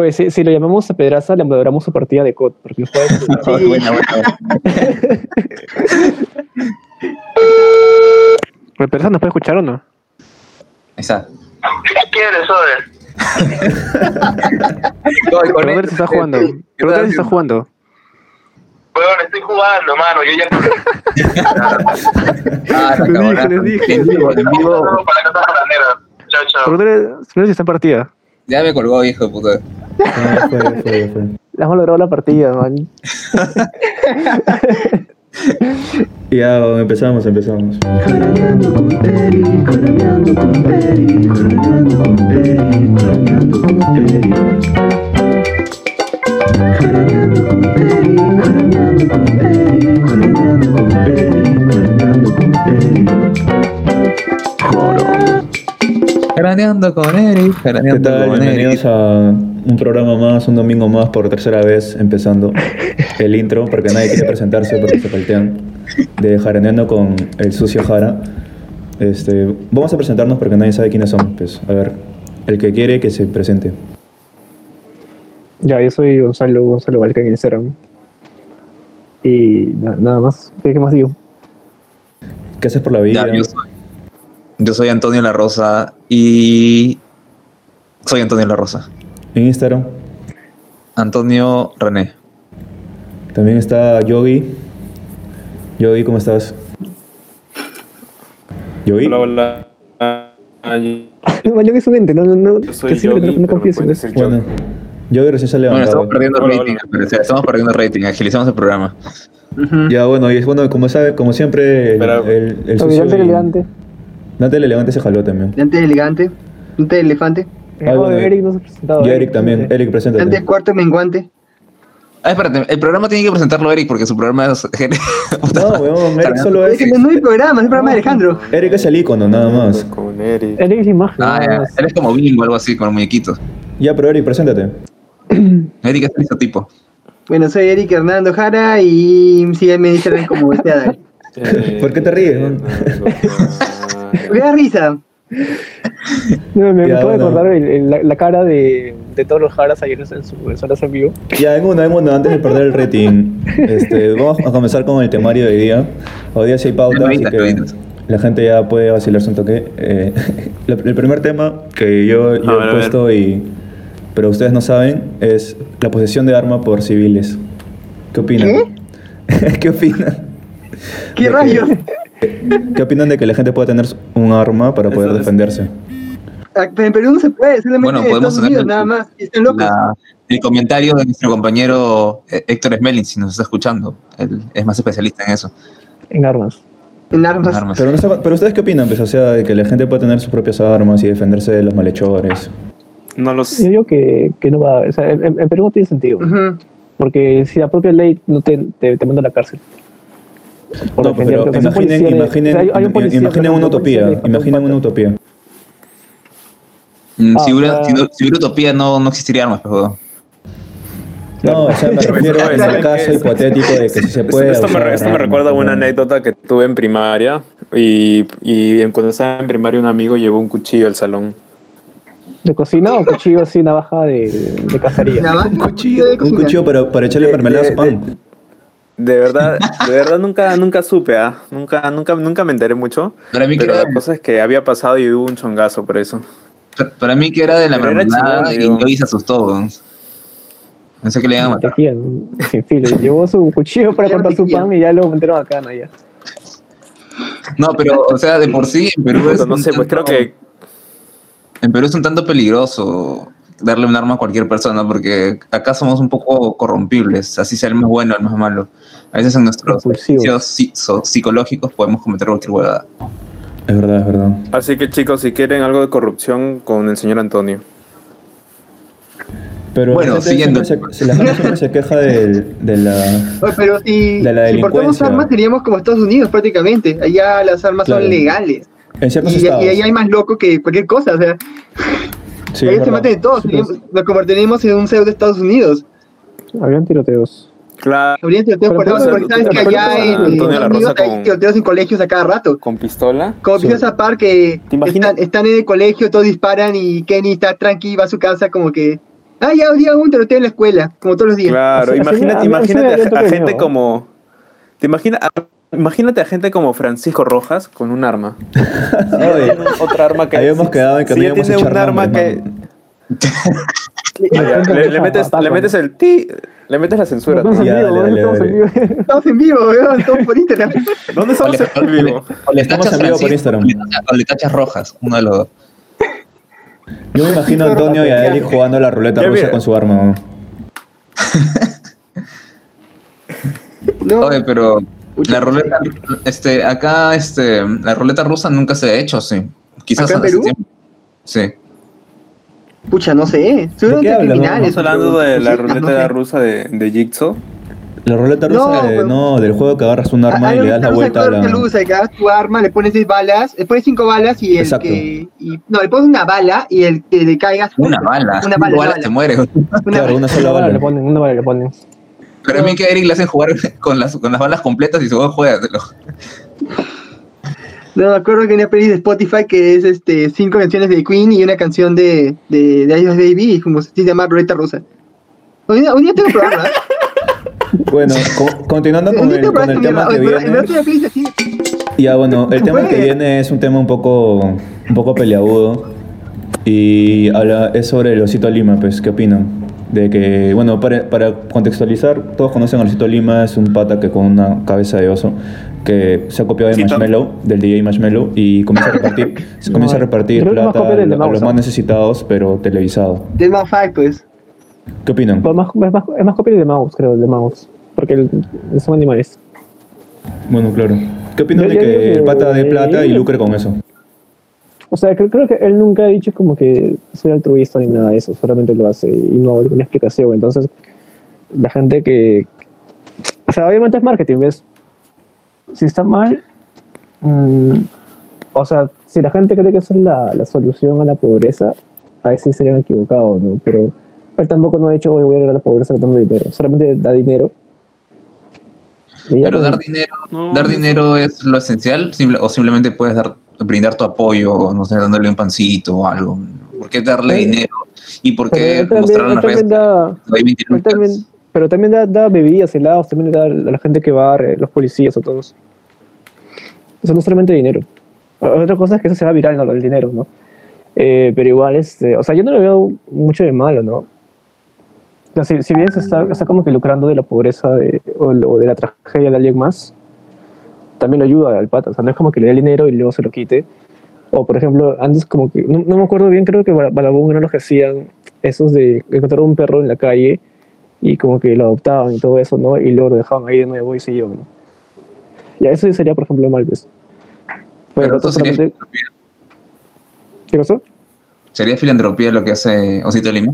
Pues si, si lo llamamos a Pedraza, le moderamos su partida de COD, porque es- Sí. Buena, buena. Pero Pedraza nos puede escuchar o no? Está. ¿Qué? Brother se está jugando. Se está jugando. Weón, estoy jugando, mano. Yo ya Ah, Les dije, les dije. En vivo, en vivo. para la casa jaranera. Chao, chao. Brother está en partida. Ya me colgó, hijo de puta. Ah, fue, fue, fue. Le hemos logrado la partida, man. Ya, empezamos, empezamos. Con Eric, ¿Qué jaraneando tal? con Bienvenidos Eric. a un programa más, un domingo más, por tercera vez empezando el intro, porque nadie quiere presentarse porque se faltean, de Jaraneando con el sucio Jara. Este, vamos a presentarnos porque nadie sabe quiénes somos. Pues, a ver, el que quiere que se presente. Ya, yo soy Gonzalo, Gonzalo Valca en Instagram. Y na- nada más. ¿Qué, qué más digo? ¿Qué haces por la vida? Ya, yo, soy, yo soy Antonio La Rosa y soy Antonio La Rosa. En Instagram Antonio René. también está Yogi. Yogi, ¿cómo estás? Yogi. Hola, hola. Ay, Man, yo que es un ente, no, no, no. Yo soy Yogi, no pero confíes me en puedes eso. decir Bueno, Yogi recién se ha Bueno, estamos perdiendo Hola, rating, hola. Estamos perdiendo rating. Agilizamos el programa. Ya, bueno, y es bueno, como sabe, como siempre, el, el, el Elegante, y- elegante. Dante el elegante se jaló también. Dante elegante, Dante elefante, Ah, bueno, Eric no se ha presentado. Y Eric también. Eric, preséntate. Dante cuarto menguante. Ah, espérate. El programa tiene que presentarlo Eric porque su programa es... No, weón, Eric solo Es es. que no, mi programa, es el programa de Alejandro. Eric es el icono, nada más. Con Eric. Eric es la imagen. Ah, ya. Él es como Bimbo, algo así, con los muñequitos. Ya, pero Eric, preséntate. Eric es el tipo. Bueno, soy Eric Hernando Jara y síganme en Instagram como este Adal. ¿Por qué te ríes, man? Me da risa. No, me Ya, acabo de acordar el- el- la, la cara de, de todos los Jaras ayer en su en su horas en vivo. Ya, en uno, en uno, antes de perder el rating, este, vamos a comenzar con el temario de hoy día. Hoy día sí hay pauta, así que la gente ya puede vacilarse un toque. Eh, el primer tema que yo, yo ver, he puesto, y, pero ustedes no saben, es la posesión de arma por civiles. ¿Qué opinan? ¿Qué, opinan? ¿Qué De que- rayos? ¿Qué opinan de que la gente pueda tener un arma para poder Eso es- defenderse? Ah, Pero en Perú no se puede, solamente Bueno, en podemos Estados Unidos nada más. Y están locos. La- el comentario de nuestro compañero eh, Héctor Smelling, si nos está escuchando. Él es más especialista en eso. En armas. En armas. en armas. Pero, no está- pero ustedes qué opinan, pues, o sea, de que la gente pueda tener sus propias armas y defenderse de los malhechores. No los. Yo digo que, que no va. O sea, en, en Perú no tiene sentido. Porque si la propia ley no te, te, te manda a la cárcel. Por No, pero un imaginen, imaginen, o sea, hay- hay un policía, imaginen una un utopía, imaginen una utopía. Mm, Ah, si, hubiera, o sea- si, no, si hubiera utopía, no, no existiría armas, pero No, o sea, me refiero en el caso hipotético de que si se puede. esto me, esto recuerda a una anécdota que tuve en primaria. Y, y en- cuando estaba en primaria, un amigo llevó un cuchillo al salón. ¿De cocina o cuchillo así, navaja de, de cacería? Un cuchillo, de un cocina. cuchillo para, para echarle mermelada a su de- pan. De verdad, de verdad nunca, nunca supe, ¿ah? Nunca, nunca, nunca me enteré mucho. para mí, que Pero era, la cosa es que había pasado y hubo un chongazo por eso. para mí que era de la mermelada y hoy se asustó. weón. Pensé que le iban a matar. Tejían, sin filo. Llevó su cuchillo para cortar su pan y ya lo metieron acá, ¿no? Ya. No, pero, o sea, de por sí, en Perú es no sé, pues creo que En Perú es un tanto peligroso darle un arma a cualquier persona porque acá somos un poco corrompibles, así sea el más bueno, el más malo. A veces en nuestros so- psicológicos podemos cometer cualquier huevada. Es verdad, es verdad. Así que chicos, si quieren algo de corrupción con el señor Antonio. Pero Bueno, la gente siguiendo. se, si la gente siempre se queja de, de la. Oye, Pero si, De la si portamos delincuencia. armas seríamos como Estados Unidos prácticamente. Allá las armas Claro. son legales. En ciertos Y, y estados. ahí hay más loco que cualquier cosa. O sea, Sí, ahí es se meten de todos. seríamos- Nos convertiremos en un pseudo de Estados Unidos. Habían tiroteos. Claro, Habría tiroteos por eso, porque sabes que allá en Estados Unidos hay con- tiroteos en colegios a cada rato. con pistola. Como Sí. empiezas a par que están, están en el colegio, todos disparan y Kenny está tranqui, va a su casa como que Ah, ya, día un tiroteo en la escuela, como todos los días. Claro, Así- así imagínate, imagínate a, gente como. ¿Te imagina, a- imagínate a gente como Francisco Rojas con un arma. Oye, Otra arma que. habíamos quedado en que si no tiene echar un arma que. le, le metes, le metes el ti, le metes la censura. Estamos en vivo, dale, dale, estamos en vivo. Estamos en vivo, weón, estamos por Instagram. ¿Dónde estamos en vivo? o le Estamos en vivo por Instagram. o le tachas- rojas, uno de los dos. Yo me imagino a Antonio y a Eric jugando la ruleta rusa con su arma. ¿No? Oye, pero la ruleta, este, acá, este, la ruleta rusa nunca se ha hecho, sí. Quizás ¿Acá en hace Perú? tiempo. Sí. pucha, no sé. Seguro ¿De qué que hablas, no? criminales. Estamos hablando de la no sé, ruleta no sé. rusa de, de Jigsaw. La ruleta rusa, No, de- no, del juego que agarras un arma y le das la vuelta a la. rusa, que agarras tu arma, le pones 10 balas, le pones 5 balas y el Exacto. que. y- no, le pones una bala y el que le caigas. Una bala. Una bala, Una bala bala. te muere. Una Claro, bala. una sola Una bala le bala. ponen, una bala le ponen. Pero a mí que a Eric le hacen jugar con las, con las balas completas y su juego juega. No, me acuerdo que una peli de Spotify que es este cinco canciones de Queen y una canción de, de, de Ice Baby, y como se llama Ruleta Rusa. Un día, un día tengo que probarla. ¿eh? Bueno, co- continuando con el, que con el tema que viene. Ya, bueno, el Se tema que puede. viene es un tema un poco, un poco peleagudo. Y habla, es sobre el Osito Lima, pues, ¿qué opinan? De que, bueno, para, para contextualizar, todos conocen al Osito Lima, es un pata que con una cabeza de oso, que se ha copiado de Osito. Marshmello, del DJ Marshmello, y comienza a repartir, se comienza a repartir plata a, de a los más necesitados, pero televisado. Es más pues. ¿Qué opinan? Más, es, más, es más copia de Mouse, creo, de Mouse. Porque el, son animales. Bueno, claro. ¿Qué opinan Yo- de yo que el pata dé plata y lucre con eso? O sea, creo, creo que él nunca ha dicho como que soy altruista ni nada de eso, solamente lo hace y no hay una explicación. Entonces, la gente que. O sea, obviamente es marketing, ¿ves? Si está mal. mm, o sea, si la gente cree que esa es la, la solución a la pobreza, ahí sí serían equivocados, ¿no? Pero él tampoco no ha dicho, "Oye, voy a llegar a la pobreza dando dinero. Solamente da dinero. Pero dar dinero, No, dar dinero es lo esencial, Simple- o simplemente puedes dar, brindar tu apoyo, no sé, dándole un pancito o algo. ¿Por qué darle Pero- dinero? ¿Y por qué él también, mostrar en él las redes? también da, que hay 20 Pero también, da, da bebidas, helados, también da a la gente que va, eh, los policías o todos. Eso no es solamente dinero. O- Otra cosa es que eso se va viral, no lo del dinero, ¿no? Eh, pero igual, este, o sea, yo no le veo mucho de malo, ¿no? O sea, si, si bien se está, está como que lucrando de la pobreza de- o, o de la tragedia de alguien más, también lo ayuda al pata. O sea, no es como que le dé el dinero y luego se lo quite. O, por ejemplo, antes como que, no, no me acuerdo bien, creo que Bala- Balabón eran los que hacían esos de encontrar un perro en la calle y como que lo adoptaban y todo eso, ¿no? Y luego lo dejaban ahí de nuevo y se iban, ¿no? Ya eso sería, por ejemplo, mal, pues. Pero, Pero solamente- ¿Qué pasó? sería filantropía lo que hace Osito Lima.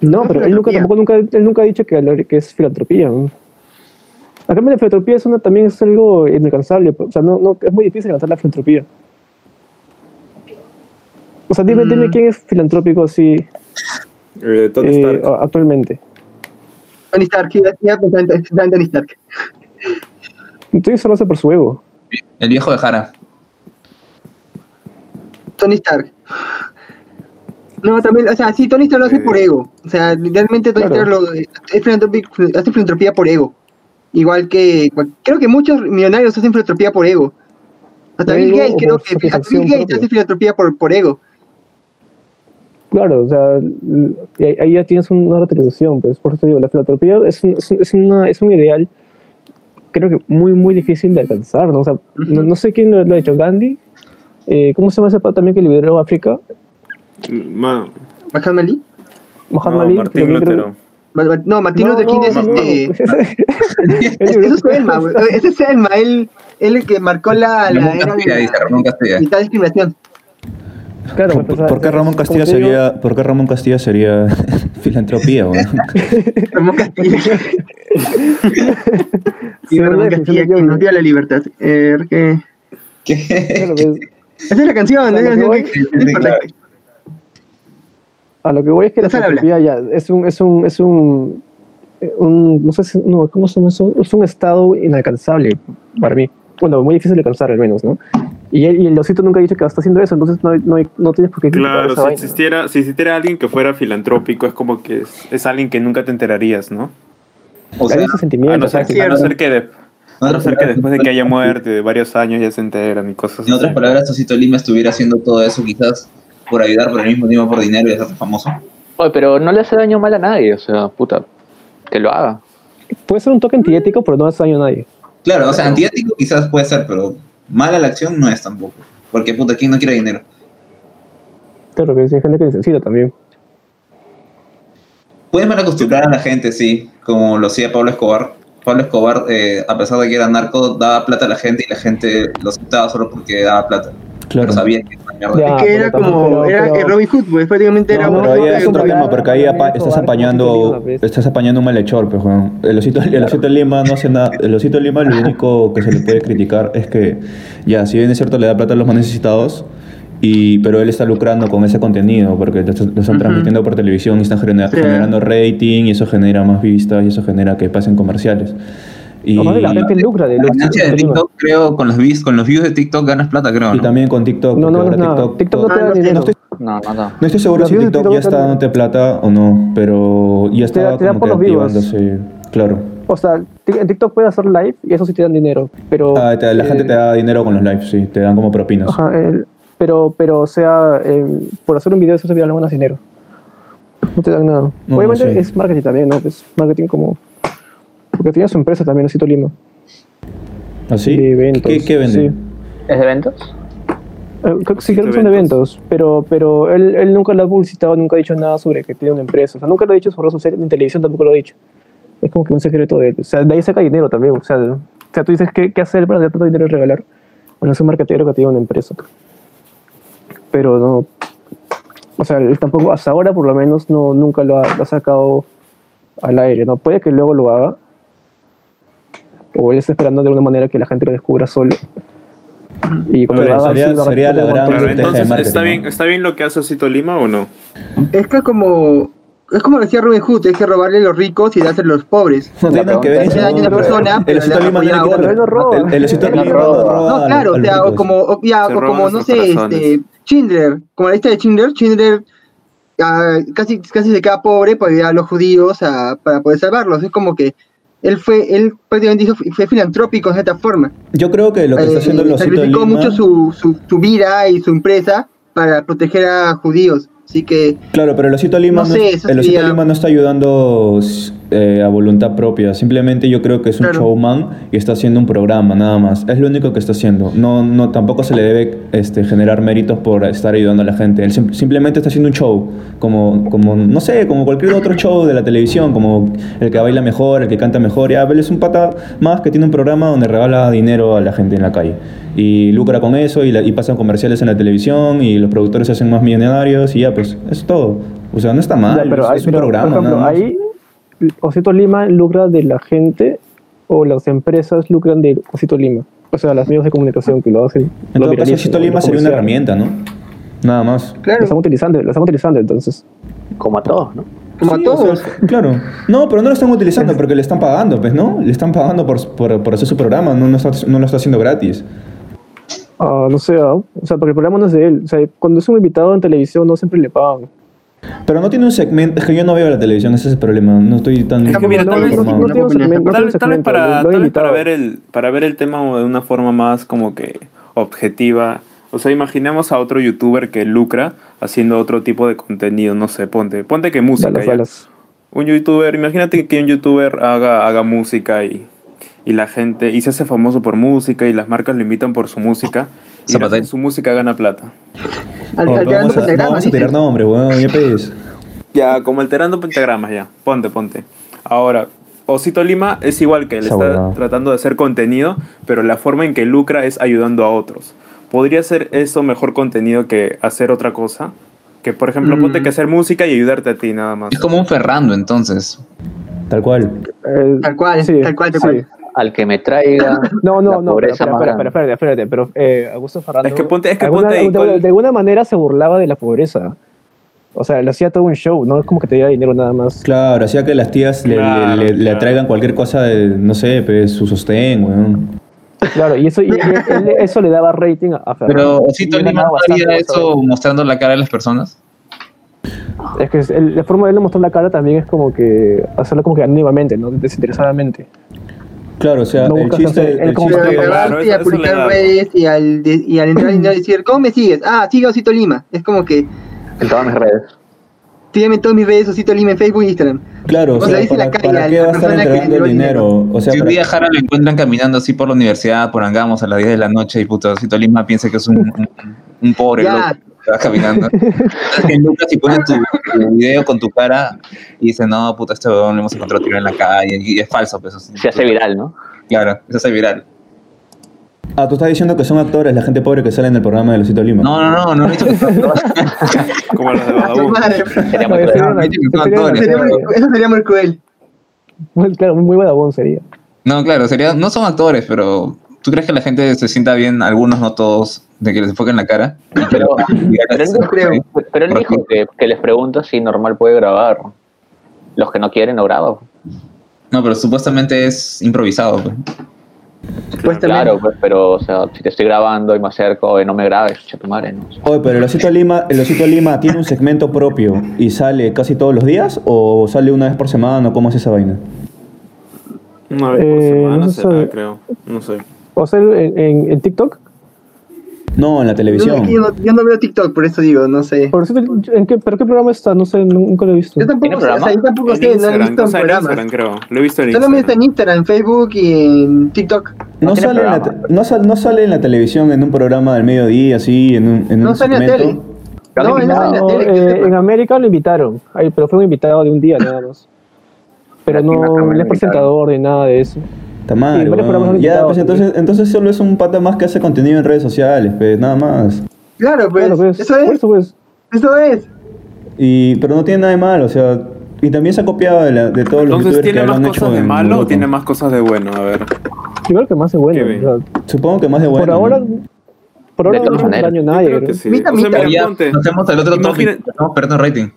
No, No, pero él nunca, tampoco nunca, él nunca ha dicho que, que es filantropía. ¿no? Acá la filantropía es una, también es algo inalcanzable. O sea, no, no, es muy difícil alcanzar la filantropía. O sea, dime, Mm. dime quién es filantrópico así Eh, Tony eh, Stark. a- actualmente. Tony Stark, pensaba en Tony Stark. Entonces solo hace por su ego. El viejo de Jara. Tony Stark. No, también, o sea, sí, Tony Stark lo hace Eh. por ego. O sea, realmente Tony Claro. Stark lo, es hace filantropía por ego. Igual que, creo que muchos millonarios hacen filantropía por ego. Hasta Bill Gates, creo por que hasta Bill Gates hace filantropía por, por ego. Claro, o sea, ahí, ya tienes una retribución, pues por eso te digo, la filantropía es un, es un- es una- es un ideal, creo que muy, muy difícil de alcanzar, ¿no? O sea, no, no sé quién lo, lo ha hecho, Gandhi, eh, ¿cómo se llama ese también que lideró África? Ma- Mahatma Ali. Muhammad no, Ali. Martín Lutero. No, Martín Luther King es este. Eso es Selma, güey. Ese es Selma, él, él el que marcó la, la Ramón era de Castilla, dice Ramón Castilla. la mitad de discriminación. Claro, ¿Por, pues, por qué Ramón Castilla digo, sería, por qué Ramón Castilla sería filantropía? weón? Ramón Castilla. Ramón Castilla, sí. nos dio la libertad. Eh, que- claro, pues, Esa es la canción, es la que canción que-. A lo que voy es que la filantropía ya es un, es un, es un, un- no sé si, no, ¿cómo se llama eso? Es un estado inalcanzable para mí. Bueno, muy difícil de alcanzar al menos, ¿no? Y, y el osito nunca ha dicho que está haciendo eso, entonces no, hay- no, no tienes por qué Claro, esa si vaina. existiera, si existiera alguien que fuera filantrópico, es como que es, es alguien que nunca te enterarías, ¿no? O sea, Hay ese sentimiento, A no ser, a no ser que, de- a no otras ser que palabras, después de que haya muerte de varios años ya se enteran y cosas En otras así. palabras, Osito Lima estuviera haciendo todo eso quizás por ayudar, por el mismo tiempo por dinero y hacerse famoso. Oye, pero no le hace daño mal a nadie, o sea, puta, que lo haga. Puede ser un toque antiético, pero no hace daño a nadie. Claro, o sea, antiético quizás puede ser, pero mala la acción no es tampoco. Porque puta, ¿quién no quiere dinero? Claro, que hay gente que necesita también. Pueden mal acostumbrar a la gente, sí, como lo hacía Pablo Escobar. Pablo Escobar, eh, a pesar de que era narco, daba plata a la gente y la gente lo aceptaba solo porque daba plata. Claro. Pero sabía que. Ya. Es que era como, era pero- el Robin Hood, pues prácticamente era No, un- Pero ahí hay otro tema, porque ahí apa- estás apañando, estás apañando un malhechor, pues, Juan. El osito, el osito Lima no hace nada. El osito Lima lo único que se le puede criticar es que, ya, si bien es cierto, le da plata a los más necesitados, y, pero él está lucrando con ese contenido, porque lo están transmitiendo por televisión y están genera- Sí. generando rating, y eso genera más vistas, y eso genera que pasen comerciales. Y, la gente lucra de La ganancia de. TikTok, creo, con los views, con los views de TikTok ganas plata, creo, y también con TikTok. No, no, porque no, ahora no. TikTok no te da dinero. no estoy, No, no, no. no estoy seguro Los si TikTok TikTok ya te está dan- dándote plata o no, pero ya Te está te como por que los vivos. activándose. Claro. O sea, en TikTok puedes hacer live y eso sí te dan dinero. Pero, Ah, te- la eh, gente te da dinero con los lives, sí, te dan como propinas. Ajá, el- pero, pero, o sea, eh, por hacer un video eso se viral no ganas dinero. No te dan nada. No, Obviamente es marketing también, ¿no? Es marketing como... Porque tiene su empresa también, Osito Lima. ¿Así? de eventos. ¿Qué, qué vende? Sí. ¿Es de eventos? Eh, creo que sí, creo que son de eventos. pero, pero él, él nunca lo ha publicitado, nunca ha dicho nada sobre que tiene una empresa. O sea, nunca lo ha dicho sobre redes sociales, en televisión tampoco lo ha dicho. Es como que un secreto de él. O sea, de ahí saca dinero también. O sea, o sea tú dices, ¿qué, qué hacer para tener tanto dinero y regalar? Bueno, es un marketero que tiene una empresa. Pero no. O sea, él tampoco, hasta ahora por lo menos, no, nunca lo ha, lo ha sacado al aire, ¿no? Puede que luego lo haga. O él está esperando de alguna manera que la gente lo descubra solo. Y cuando haga, sería- la gran entonces, ¿está ¿no? bien, ¿está bien lo que hace Osito Lima o no? Es que como, es como decía Robin Hood, es que robarle a los ricos y dárselo a los pobres. No tiene nada que ver daño a una pero persona, El pero osito le Lima no roba. El, osito Lima no roba. claro, o sea, o como, o, ya, o como no sé, corazones. este, Schindler, como la lista de Schindler, Schindler ah, casi, casi se queda pobre para ayudar a los judíos a- para poder salvarlos. Es como que él fue, él prácticamente hizo, fue filantrópico de cierta forma. Yo creo que lo que está Eh, haciendo el osito sacrificó Lima... mucho su, su, su vida y su empresa para proteger a judíos. Así que Claro, pero el osito Lima No no, sé, el osito sería- Lima no está ayudando eh, a voluntad propia. Simplemente yo creo que es un Claro. showman y está haciendo un programa, nada más. Es lo único que está haciendo. No, no, tampoco se le debe este, generar méritos por estar ayudando a la gente. Él sim- simplemente está haciendo un show, como, como, no sé, como cualquier otro show de la televisión, como el que baila mejor, el que canta mejor. Ya, él es un pata más que tiene un programa donde regala dinero a la gente en la calle. Y lucra con eso y, la- y pasan comerciales en la televisión y los productores se hacen más millonarios y ya, pues, es todo. O sea, no está mal, Ya, pero, es, un pero, programa. por ejemplo, nada más. ahí Osito Lima lucra de la gente o las empresas lucran de Osito Lima. O sea, las medios de comunicación que lo hacen. En lo todo caso, Osito lo Lima sería una herramienta, ¿no? Nada más. Lo claro, están utilizando, lo están utilizando entonces. Como a todos, ¿no? como a o todos. sea, claro. No, pero no lo están utilizando porque le están pagando, pues, ¿no? Le están pagando por, por, por hacer su programa, no, no, está- no lo está haciendo gratis. Ah, no sé, ah, o sea, porque el programa no es de él. O sea, cuando es un invitado en televisión no siempre le pagan. Pero no tiene un segmento, es que yo no veo la televisión, ese es el problema, no estoy tan Es que mira, no, tal vez- para, ver el para ver el tema de una forma más como que objetiva. O sea, imaginemos a otro youtuber que lucra haciendo otro tipo de contenido, no sé, ponte, ponte que música. Balas, ya. balas. Un youtuber, imagínate que un youtuber haga, haga música y, y la gente, y se hace famoso por música y las marcas lo invitan por su música y Zapatero. su música gana plata. Al, Oh, alterando vamos, a, no pentagramas, vamos a tirar nombres, weón, ya. Ya, como alterando pentagramas ya. Ponte, ponte. Ahora, Osito Lima es igual que él, Esa está tratando de hacer contenido, pero la forma en que lucra es ayudando a otros. ¿Podría ser eso mejor contenido que hacer otra cosa? Que, por ejemplo, Mm. ponte que hacer música y ayudarte a ti nada más. Es como un Ferrando, entonces. Tal cual. Eh, Tal cual, sí, tal cual, tal sí. cual. Al que me traiga. No, la no, no, espera, pobreza espera, espérate, espérate, pero eh, Augusto Ferrando... Es que ponte- es que alguna- ponte ahí, de, alguna manera se burlaba de la pobreza. O sea, le hacía todo un show, no es como que te diera dinero nada más. Claro, hacía que las tías le, Claro, le, le- le claro. traigan cualquier cosa de, no sé, pues, su sostén, weón. Claro, y eso, y él- eso le daba rating a a Ferran. Pero Osito Lima no haría eso mostrando la cara de las personas. Es que es- el- la forma de él mostrar la cara también es como que hacerlo como que anónimamente, ¿no? Desinteresadamente. Claro, o sea, No el chiste, hacer- el Claro, grabarte y a publicar redes y al, de- y al entrar y decir, ¿cómo me sigues? Ah, sigue Osito Lima. Es como que, En todas mis redes. sígueme en todas mis redes, Osito Lima en Facebook e Instagram. claro, o sea, la ¿para, calle para a qué va a estar entregando el dinero? O sea, si un día Jara lo encuentran caminando así por la universidad, por Angamos a las 10 de la noche y puto Osito Lima piensa que es un, un, un pobre Ya. loco que va caminando. Que Lucas si pone tu, tu video con tu cara y dice, no, puta, este weón lo hemos encontrado tirado en la calle y es falso, pues. Se hace viral, ¿no? Claro, eso se hace viral. Ah, tú estás diciendo que son actores, la gente pobre que sale en el programa de Lucito Lima. No, no, no, no he dicho que son Como los de Ah, Badabun. Sería muy cruel. Eso sería muy cruel. muy- Claro, muy badabón sería. No, claro, sería, no son actores, pero ¿tú crees que la gente se sienta bien, algunos, no todos, de que les enfoquen la cara? Pero- Pero él, No creo. pero él dijo que, que les pregunta si normal puede grabar. Los que no quieren no graban. No, pero supuestamente es improvisado. pues. Supuestamente. Claro, pues, pero o sea, si te estoy grabando y me acerco y no me grabes, tu madre, ¿no? Oye, pero el Osito Lima, el Osito Lima tiene un segmento propio y sale casi todos los días o sale una vez por semana o cómo es esa vaina. Una vez por Eh, semana no será, sé. creo. No sé. O sea, en, en, en TikTok. No, en la Yo, televisión. yo no, yo no veo TikTok, por eso digo, no sé. Por eso, ¿en qué, ¿Pero qué programa está? No sé, nunca lo he visto. Yo tampoco ¿Tiene sé, o sea, programa? yo tampoco sé, no he visto o en sea, en programas. Instagram, creo. Lo he visto en Solamente está Instagram. en Instagram, en Facebook y en TikTok. No sale, en la, programa. no, sal- no sale en la televisión en un programa del mediodía, así, en un, en No un sale en la tele. No, en la tele. eh, en América lo invitaron, Ay, pero fue un invitado de un día nada más. Pero no, me no es presentador ni nada de eso. Está mal, Sí, Ya, pues entonces, entonces solo es un pata más que hace contenido en redes sociales, pues, nada más. Claro, pues, Claro, pues, eso es, eso, pues. eso es. Y, pero no tiene nada de malo, o sea, y también se ha copiado de, la- de todos los Entonces, youtubers que ¿tiene lo más han hecho cosas de malo o tiene más cosas de bueno? A ver. Yo creo que más es bueno. O sea, Supongo que más de bueno. por ahora, ¿no? por ahora De no maneras. daño a nadie. que sí. Mita, O sea, mita. mira, Ya, ponte. hacemos el otro Imagina- topic, estamos perdiendo rating.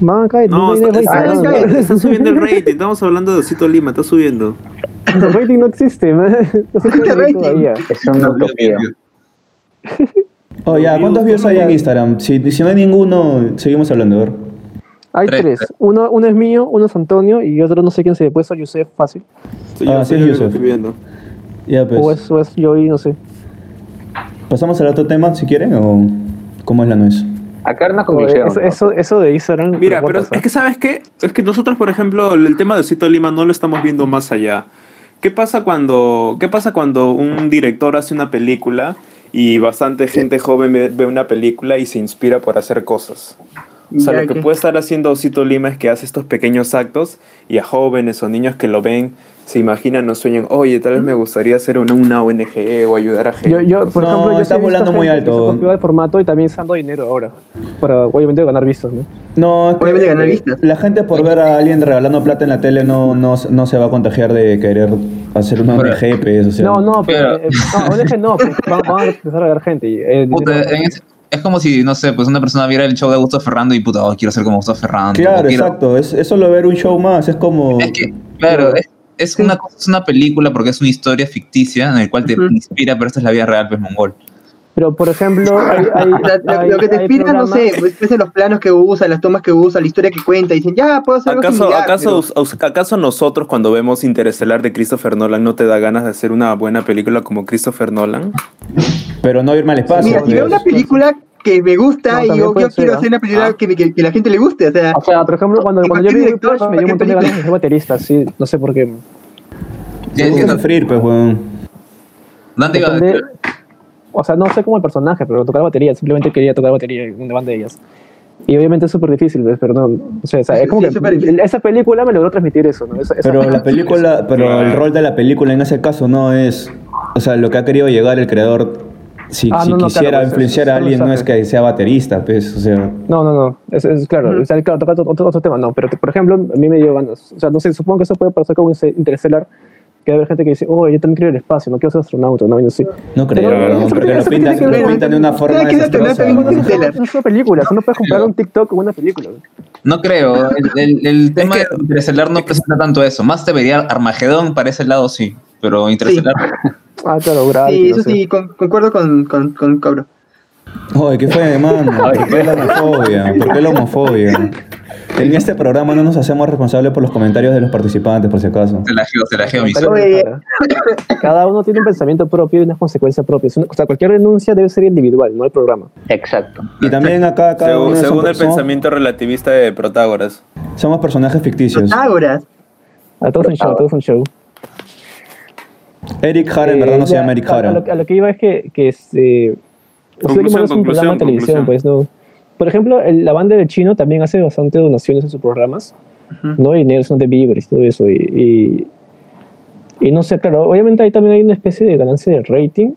Man, cállate, No, no, está, subiendo el rating. Estamos hablando de Osito Lima, está subiendo. El rating no existe, man. No se puede ¿Qué ver rating? todavía. Es una utopía. Oh, ya, ¿cuántos views hay en Instagram? Si, si no hay ninguno, seguimos hablando, a ver. Hay Tres. tres. Uno, uno es mío, uno es Antonio y otro no sé quién se ha puesto, Yusef, fácil. Sí, Ah, sí, que Yusef. estoy viendo. Ya, pues. O es, o es yo y no sé. ¿Pasamos al otro tema, si quieren, o cómo es la nuez? Acá una conclusión. Eso, eso, eso de Instagram. Mira, pero es que ¿sabes qué? Es que nosotros, por ejemplo, el tema de Osito Lima no lo estamos viendo más allá. ¿Qué pasa cuando, qué pasa cuando un director hace una película y bastante gente joven ve, ve una película y se inspira por hacer cosas? O sea, Ya lo que que- puede estar haciendo Osito Lima es que hace estos pequeños actos y a jóvenes o niños que lo ven se imaginan o sueñan, oye, tal vez me gustaría hacer una, una ONG o ayudar a gente. Yo, yo, por No, ejemplo, yo está volando muy alto. el formato y también dando dinero ahora. Para, obviamente, ganar vistas, ¿no? No, es que Obviamente ganar vistas. la gente por ver a alguien regalando plata en la tele no, no, no se va a contagiar de querer hacer una Pero- ONG, pues, o sea. No, no, pero. Pero- eh, no, ONG no, pues, van, van a empezar a ganar gente. y, eh, Puta, dinero- en ese- es como si, no sé, pues una persona viera el show de Augusto Ferrando y puta, oh, quiero ser como Augusto Ferrando. Claro, quiero- exacto, es, es solo ver un show más, es como... Es que, claro, es, es una, cosa- es una película porque es una historia ficticia en la cual te inspira, pero esta es la vida real, pues mongol. Pero, por ejemplo, hay. hay- lo, hay- lo que te inspira, no sé, pues, es los planos que usa, las tomas que usa, la historia que cuenta, y dicen, ya, puedo hacer algo ¿Acaso, similar, acaso, pero- ¿Acaso nosotros cuando vemos Interestelar de Christopher Nolan no te da ganas de hacer una buena película como Christopher Nolan? Pero no irme al espacio. Mira, si veo pues. una película que me gusta No, y yo, yo quiero ser, hacer una película Ah. que, que- que la gente le guste, o sea, O sea, por ejemplo, cuando, ¿Y cuando yo vi director? Whiplash, me ¿Para dio un montón de ganas de ser baterista, sí, no sé por qué. Ya, a sufrir, pues, weón. Iba a Depende- o sea, no sé cómo el personaje, pero tocar batería, simplemente quería tocar batería en una banda de ellas. Y obviamente es súper difícil, ¿ves? pero no, o sea, es como Sí, que esa película me logró transmitir eso, ¿no? Esa- esa- Pero la película, pero el rol de la película en ese caso no es, o sea, lo que ha querido llegar el creador, si, Ah, si no, no, quisiera claro, pues, influenciar a alguien, no es que sea baterista, pues, o sea, No, no, no, es, es claro, Ujú. o sea, claro, toca otro, otro- tema, no, pero por ejemplo, a mí me dio ganas, o sea, no sé, supongo que eso puede parecer como inter- interestelar, que hay gente que dice, oh, yo también quiero ir al espacio, no quiero ser astronauta, no, y no sé. no creo, Pero ¿no? porque lo pintan, que lo pintan de una forma que desastrosa. que. Es una película, eso no puedes comparar un TikTok con una película. No creo, el, el- el tema de Interestelar no presenta tanto eso. Más te vería Armagedón para ese lado, sí. pero Interestelar. Ah, claro, Gravity, Sí, no eso sé. sí, con- concuerdo con, con, con Cabro. Oye, ¿qué fue, mano? ¿Por qué la homofobia? ¿Por qué la homofobia? En este programa no nos hacemos responsables por los comentarios de los participantes, por si acaso. Se la geo, se la geo, mi Comentario Oye. de cara. Cada uno tiene un pensamiento propio y unas consecuencias propias. Una- O sea, cualquier denuncia debe ser individual, no el programa. Exacto. Y también acá cada Según, uno según el pensamiento relativista de Protágoras. somos personajes ficticios. Protágoras. A todos un show, a todos un show. Eric Jara en verdad no Eh, se ya, llama Eric a- A Jara. lo, a lo que iba es que, que este, Conclusión, es un programa de conclusión, televisión, conclusión. pues no. Por ejemplo, el- la banda de Chino también hace bastante donaciones en sus programas, no de dinero, sino de víveres, todo eso. Y, y, y no sé, claro, obviamente ahí también hay una especie de ganancia de rating,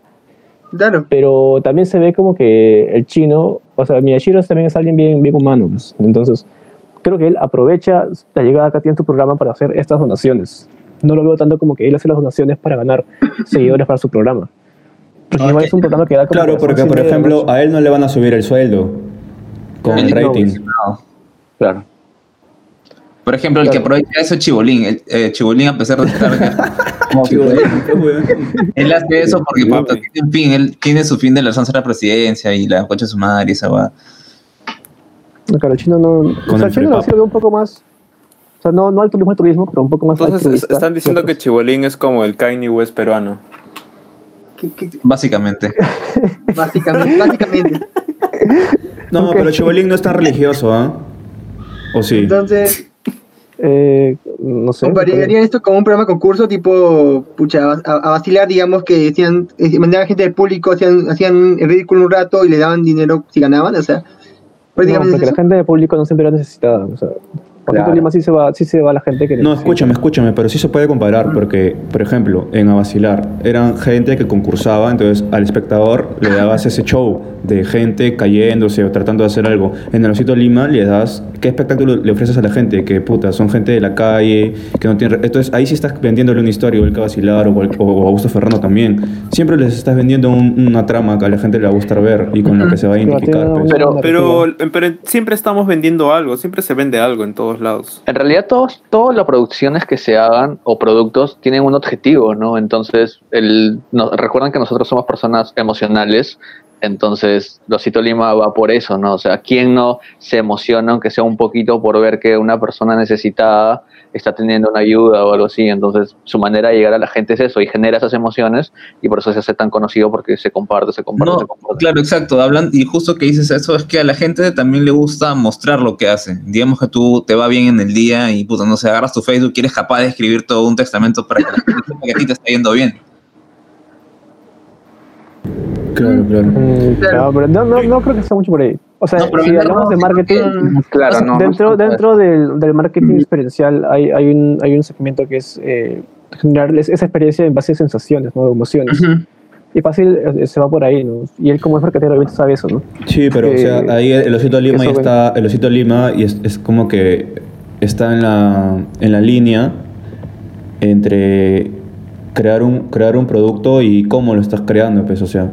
Claro. pero también se ve como que el chino, o sea, Miyashiro también es alguien bien, bien humano, pues. entonces creo que él aprovecha la llegada que tiene en su programa para hacer estas donaciones. No lo veo tanto como que él hace las donaciones para ganar seguidores para su programa. Porque igual es un programa que da como Claro, porque y por ejemplo a él no le van a subir el sueldo con El rating. No. Claro. Por ejemplo, el que aprovecha eso es Chibolín. El, eh, Chibolín, a pesar de estar. él hace eso porque, puta, en fin, él tiene su fin de lanzarse a la presidencia y la coche de su madre y esa va. No, Claro, el chino no. o sea, el chino lo free sí lo veo un poco más. O sea, no, no al turismo, al turismo, pero un poco más. Entonces están diciendo que. Chibolín es como el Kanye West peruano. ¿Qué- qué- Básicamente. Básicamente, básicamente. No, Ok. pero Chibolín no es tan religioso, ¿ah? ¿O sí? Entonces, Eh, no sé. compararían esto con un programa concurso tipo, pucha, a, a vacilar, digamos, que decían, eh, mandaban gente del público, hacían, hacían el ridículo un rato y le daban dinero si ganaban, o sea, No, prácticamente porque es la gente de público no siempre lo necesitaba. O sea, por Claro. ejemplo, Lima sí se va, sí se va la gente que No, escúchame, escúchame, pero sí se puede comparar, porque, por ejemplo, en Avacilar eran gente que concursaba, entonces al espectador le dabas ese show de gente cayéndose o tratando de hacer algo. En el Osito Lima le das, ¿qué espectáculo le ofreces a la gente? Que puta, son gente de la calle, que no tiene... Entonces ahí sí estás vendiéndole una historia, o el que Vacilar o, el- o Augusto Ferrando también. Siempre les estás vendiendo un- una trama que a la gente le va a gustar ver y con la que se va a identificar. pues. pero siempre estamos vendiendo algo, siempre se vende algo en todos En realidad todos, todas las producciones que se hagan o productos tienen un objetivo, ¿no? Entonces, el, no- recuerdan que nosotros somos personas emocionales, entonces Losito Lima va por eso, ¿no? O sea, ¿quién no se emociona, aunque sea un poquito, por ver que una persona necesitada está teniendo una ayuda o algo así? Entonces, su manera de llegar a la gente es eso y genera esas emociones y por eso se hace tan conocido porque se comparte, se comparte, No, se comparte. claro, exacto. Hablan, y justo que dices eso es que a la gente también le gusta mostrar lo que hace. Digamos que tú te va bien en el día y puta, no sé, agarras tu Facebook y eres capaz de escribir todo un testamento para que la gente sepa que a ti te está yendo bien. Claro, claro. Mm, Claro. no, pero no, no, no creo que sea mucho por ahí. O sea, No, si hablamos de no, marketing, Claro, o sea, no, no dentro, dentro del, del marketing experiencial hay, hay, un, hay un segmento que es eh, generarles esa experiencia en base a sensaciones, ¿no? emociones. Y fácil eh, se va por ahí, ¿no? Y él como es marketero obviamente sabe eso, ¿no? Sí, pero o sea, ahí el Osito Lima ya está, el Osito Lima y es, es como que está en la, en la línea entre crear un, crear un producto y cómo lo estás creando, pues, o sea,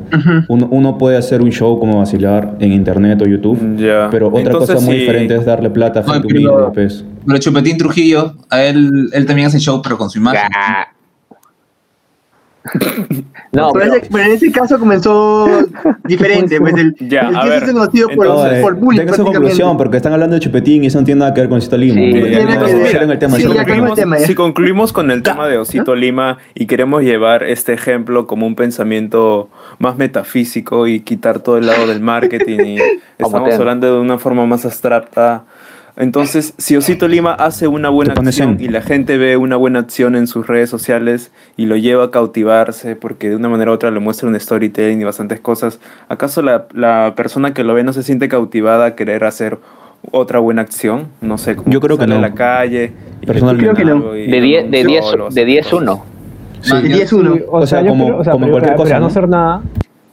uno, uno puede hacer un show como vacilar en internet o YouTube, Ya. pero otra Entonces, cosa muy sí. diferente es darle plata a gente pero- humilde, pues. Pero Chupetín Trujillo, a él, él también hace show, pero con su imagen. No, pero, pero- ese- pero en ese caso comenzó diferente, pues el, Ya, el a ver, es conocido por, entonces, por bullying Tenga su conclusión, porque están hablando de Chupetín y eso no tiene nada que ver con Osito Lima. Sí, no el tema, el tema. ya. si concluimos con el tema de Osito Lima y queremos llevar este ejemplo como un pensamiento más metafísico y quitar todo el lado del marketing y estamos hablando de una forma más abstracta. Entonces, si Osito Lima hace una buena acción y la gente ve una buena acción en sus redes sociales y lo lleva a cautivarse porque de una manera u otra le muestra un storytelling y bastantes cosas, ¿acaso la, la persona que lo ve no se siente cautivada a querer hacer otra buena acción? No sé, como Yo creo que sale no. a la calle. Personalmente. Creo que no. de lo 10 de anunció, 10 lo de hace 10 cosas. 1. Sí. El 10-1. Sí, o, O sea, como- creo, o sea, como cualquier cosa, para ¿no? hacer nada.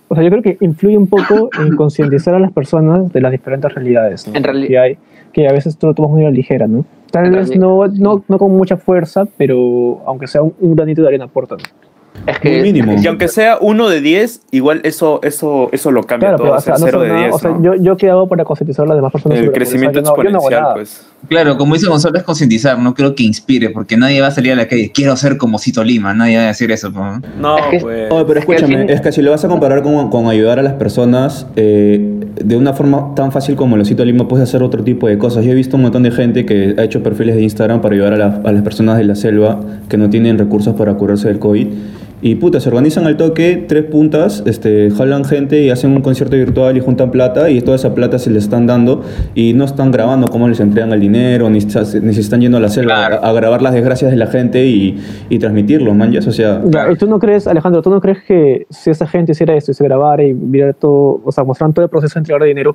O sea, yo creo que influye un poco en concientizar a las personas de las diferentes realidades ¿no? En reali- que hay, que a veces tú lo tomas muy a la ligera, ¿no? Tal vez no, no, no con mucha fuerza, pero aunque sea un, un granito de arena aporta. ¿no? Es que mínimo. Y aunque sea uno de 10, igual eso, eso, eso lo cambia Claro, todo. pero o sea, no de nada- 10. o sea, yo, yo qué hago para concientizar a las demás personas El sobre crecimiento exponencial, pues. Claro, como dice Gonzalo, es concientizar, no creo que inspire, porque nadie va a salir a la calle, quiero ser como Cito Lima, nadie va a decir eso. ¿no? No, Es que- pues. Oye, pero Es que al escúchame, fin- es que si lo vas a comparar con, con ayudar a las personas eh, de una forma tan fácil como lo cito Lima, puedes hacer otro tipo de cosas. Yo he visto un montón de gente que ha hecho perfiles de Instagram para ayudar a, la- a las personas de la selva que no tienen recursos para curarse del COVID. Y puta, se organizan al toque, tres puntas, este, jalan gente y hacen un concierto virtual y juntan plata y toda esa plata se les están dando y no están grabando cómo les entregan el dinero, ni, se- ni se están yendo a la selva Claro. a, a grabar las desgracias de la gente y, y transmitirlo, man. ya, O sea, Ya, ¿y tú no crees, Alejandro, tú no crees que si esa gente hiciera esto y se grabara y viera todo, o sea, mostraran todo el proceso de entregar de dinero,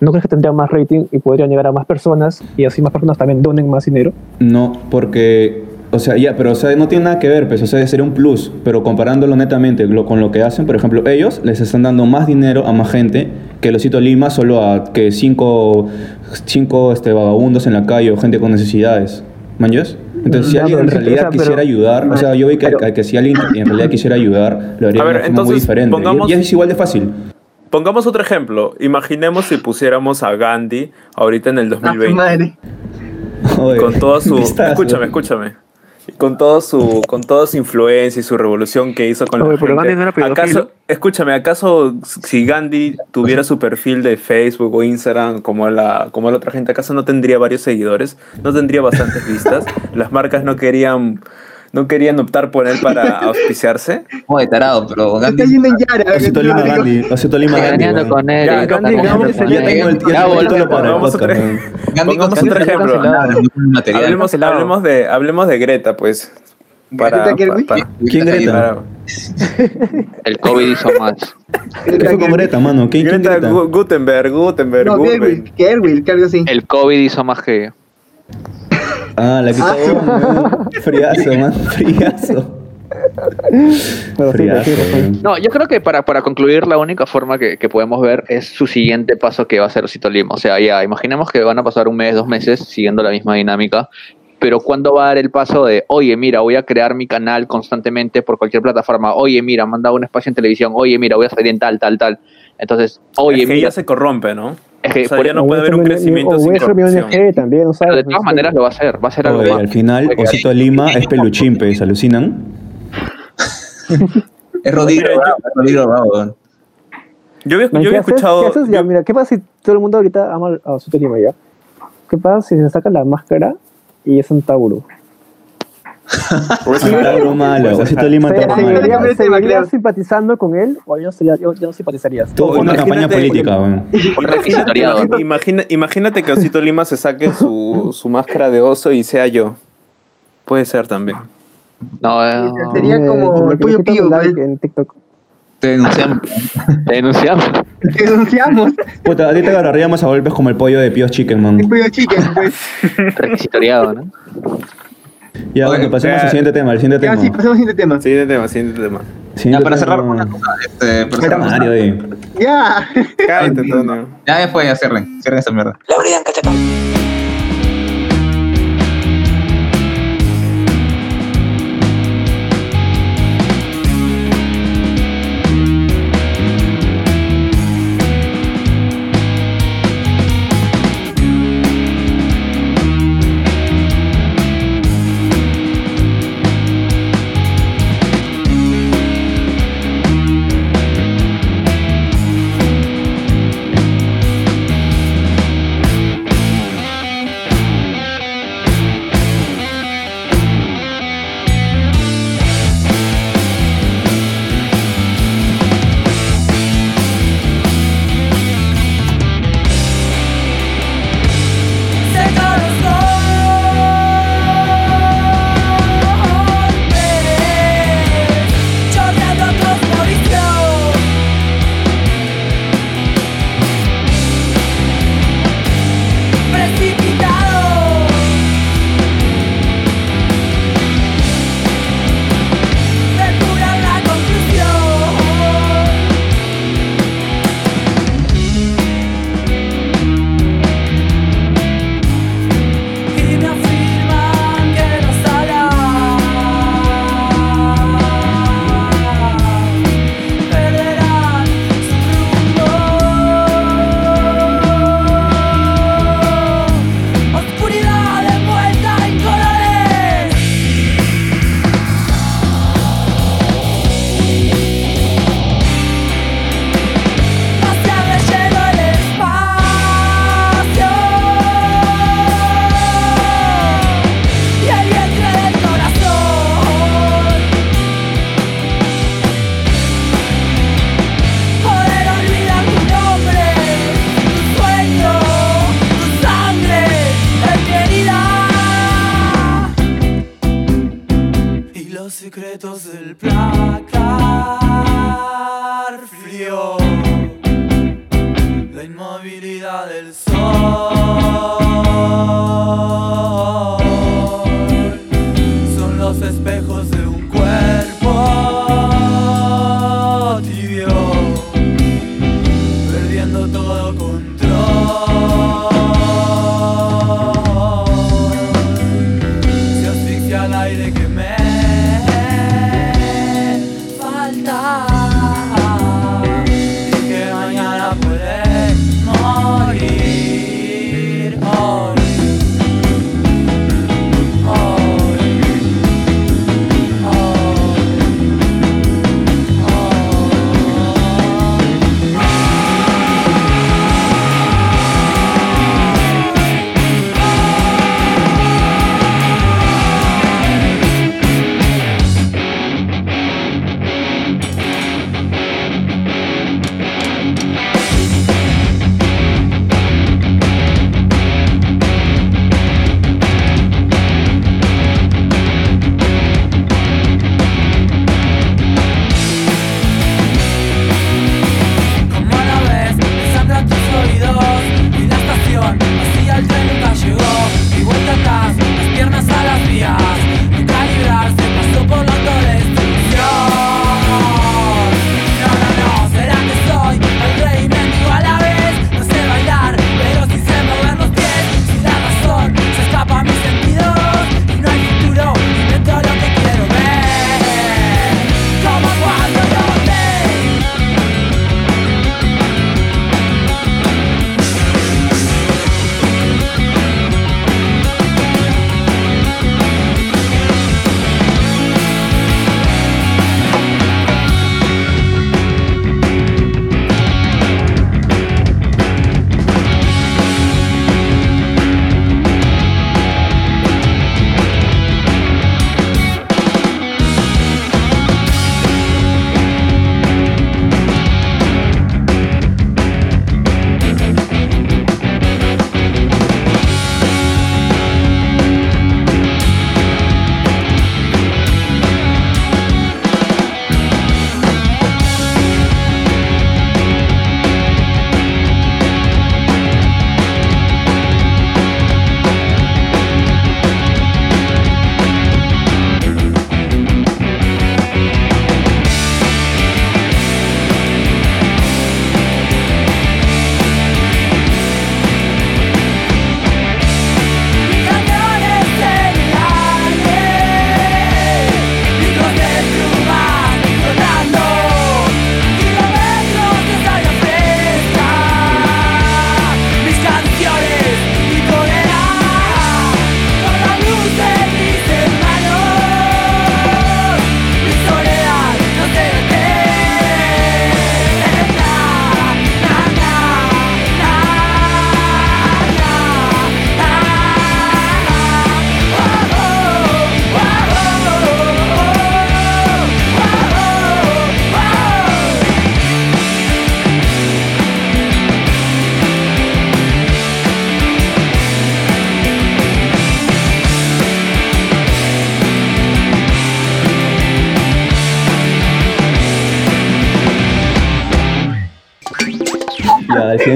¿no crees que tendría más rating y podrían llegar a más personas y así más personas también donen más dinero? No, porque, o sea, ya, pero o sea, no tiene nada que ver, pues, o sea, sería un plus, pero comparándolo netamente lo- con lo que hacen, por ejemplo, ellos les están dando más dinero a más gente que los Cito Lima solo a que cinco, cinco este, vagabundos en la calle o gente con necesidades. ¿Manjas? Entonces, si alguien en realidad pero- quisiera ayudar, o sea, yo vi que, pero- que si alguien en realidad quisiera ayudar, lo haría A de una forma muy diferente. Y- pongamos- Y es igual de fácil. Pongamos otro ejemplo. Imaginemos si pusiéramos a Gandhi ahorita en el A su 2020. madre. Joder, con toda su vistazo. escúchame escúchame con todo su con toda su influencia y su revolución que hizo con Oye, la pero gente Gandhi no era pedófilo. acaso escúchame acaso si Gandhi tuviera su perfil de Facebook o Instagram como la como la otra gente acaso no tendría varios seguidores no tendría bastantes vistas las marcas no querían no querían optar por él para auspiciarse de tarado, pero Está Gandhi. yendo en Yara. Osito Lima Rodrigo. Gandhi, Osito Lima Gandhi. Engañando weón. con él. Ya, Gandhi, Gandhi. Ya tengo el título para vamos otro ejemplo. material. hablemos, hablemos de hablemos de Greta pues para, ¿Greta para- ¿Quién Greta? El COVID hizo más. ¿Qué fue con Greta, mano? ¿Quién, quién Greta Greta? Gu- Gutenberg Gutenberg No, Gutenberg. Algo así. El COVID hizo más que. Ah, la que Ah. está. Friazo, man. Friazo. Pero sí, Friazo, sí, sí. weón. No, yo creo que para, para concluir, la única forma que, que podemos ver es su siguiente paso que va a hacer Osito Lima. O sea, ya, imaginemos que van a pasar un mes, dos meses siguiendo la misma dinámica, pero ¿cuándo va a dar el paso de, oye, mira, voy a crear mi canal constantemente por cualquier plataforma? Oye, mira, manda un espacio en televisión. Oye, mira, voy a salir en tal, tal, tal. Entonces, oye, es que mira, ya se corrompe, ¿no? Es que o sea, por- ya no puede haber un crecimiento sin. ONG también, de todas maneras lo va a hacer, va a ser algo Oye, más. al final, Osito Lima es peluchín, ¿se alucinan? Es Rodrigo es Rodrigo Bravo. Yo había, escuchado. ¿Qué haces? Ya, yo- mira, ¿qué pasa si todo el mundo ahorita ama a su Lima ya? ¿Qué pasa si se saca la máscara y es un Tauro? Tauro malo, Osito Lima ¿Se- Tauro malo. ¿Seguirías Creo. seguirías simpatizando con él o ya no, sería, ya ya no simpatizarías? Todo fue una campaña política, weón. Imagínate, imagina- imagínate que Osito Lima se saque su, su máscara de oso y sea yo. Puede ser también. No, eh, Sería Eh, como el pollo pío, like pues. en TikTok. Te denunciamos. te denunciamos. Denunciamos Puta, a ti te agarraríamos a golpes como el pollo de Píos Chicken, el man. pollo chicken, pues. Requisitoriado, ¿no? Ya, Oye, bueno, pasemos ya. al siguiente tema, al siguiente Ya, tema. sí, pasemos al siguiente tema. Siguiente tema, siguiente tema. Ya, Siguiente para cerrar tema. una cosa. Este, para cerrar- madre, oye. Ya. Cállate, Antonio. Ya después ya cierren. Cierren esa mierda. secretos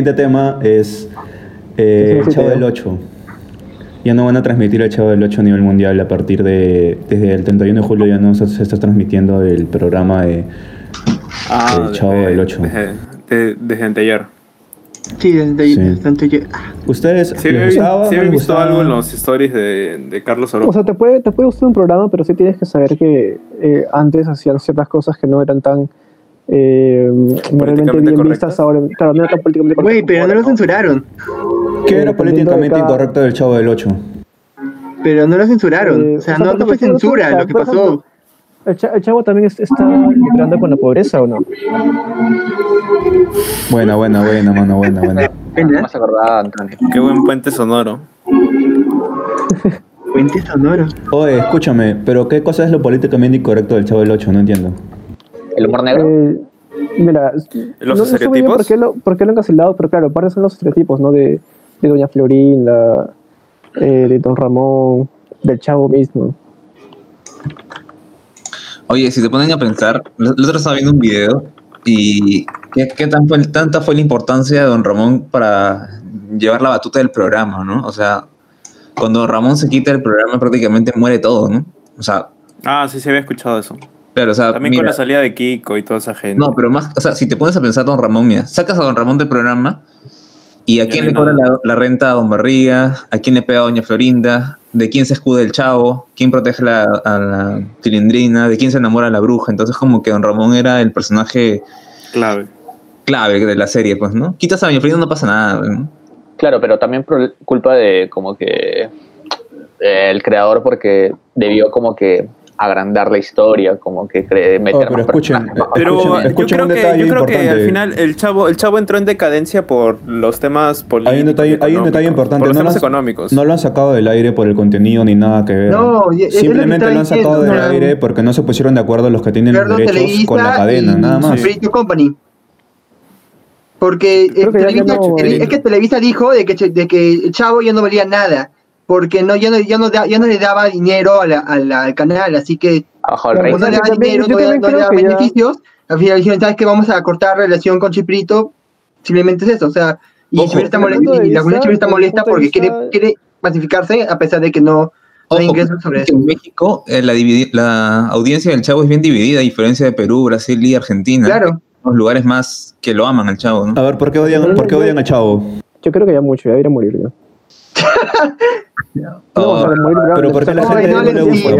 siguiente tema es eh, el Chavo del 8. Ya no van a transmitir el Chavo del 8 a nivel mundial a partir de. Desde el 31 de julio ya no se, se está transmitiendo el programa de. El Chavo desde- del Ocho. Desde, de- desde anteayer. Sí, desde Sí. ah, ¿Ustedes Sí, les gustaba? sí no he les visto gustaba? algo en los stories de, de Carlos O Orozco. sea, te puede, te puede gustar un programa, pero sí tienes que saber que eh, antes hacían ciertas cosas que no eran tan eh, moralmente bien vistas ahora. Claro, no eran tan políticamente Güey, correctas pero no lo censuraron. ¿Qué era políticamente cada- incorrecto del Chavo del 8? Pero no lo censuraron. Eh, o sea, o sea, no, no fue censura lo que pasó. ejemplo, ¿El, cha- el chavo también es- está lucrando con la pobreza o no? Buena, buena, buena, mano, buena, buena. ¿Verdad? No se acordaba, Antonio. Qué buen puente sonoro. Puente sonoro. Oye, escúchame, pero ¿qué cosa es lo políticamente incorrecto del Chavo del 8? No entiendo. ¿El humor negro? Eh, mira, ¿Los no, sé estereotipos? por qué, lo, por qué lo han cancelado, pero claro, aparte son los estereotipos, ¿no? De, de Doña Florinda, eh, de Don Ramón, del Chavo mismo. Oye, si te ponen a pensar, el otro estaba viendo un video y qué, qué tan fue- tanta fue la importancia de Don Ramón para llevar la batuta del programa, ¿no? O sea, cuando Don Ramón se quita el programa prácticamente muere todo, ¿no? O sea, Ah, sí, se había escuchado eso. Pero, o sea, También mira, con la salida de Kiko y toda esa gente. no, pero más, o sea, si te pones a pensar Don Ramón, mira, sacas a Don Ramón del programa y a quién le cobra la, la renta a Don Barriga, a quién le pega a Doña Florinda, de quién se escuda el chavo, quién protege la- a la cilindrina, de quién se enamora la bruja. Entonces, como que Don Ramón era el personaje Clave. clave de la serie, pues, ¿no? Quitas a Doña Florinda, no pasa nada, ¿no? Claro, pero también por culpa de como que el creador porque debió como que agrandar la historia, como que cre- meter Oh, pero más escuchen, personajes, más Pero Escuchen- yo creo, que, yo creo que al final el chavo, el chavo entró en decadencia por los temas políticos. Hay un detalle, hay un detalle importante. Por los no, temas lo han, económicos. no lo han sacado del aire por el contenido ni nada que ver. No, Simplemente lo han sacado diciendo, del aire porque no se pusieron de acuerdo los que tienen los derechos con la cadena, y nada más. Company. Porque eh, Televisa, no- es que Televisa dijo de que, de que el Chavo ya no valía nada, porque no ya no, ya no, da- ya no le daba dinero a la- a la- al canal, así que bajo el como rey. no le daba también- dinero, yo no, le- daba ya- beneficios, al final dijeron, ¿sabes qué? Vamos a cortar relación con Chiprito, simplemente es eso, o sea, y, Ojo, Chiprito está desde el mole- punto de y la comunidad está molesta porque quiere, quiere pacificarse a pesar de que no, hay Ojo, ingresos sobre eso. en México eh, la, la audiencia del Chavo es bien dividida, a diferencia de Perú, Brasil y Argentina. Claro. Los lugares más que lo aman al Chavo, ¿no? A ver, ¿por qué odian, por qué odian al chavo? Yo creo que ya mucho, ya debería morir ya. No, o sea, de morir grande, Pero ¿por qué la gente no le gusta?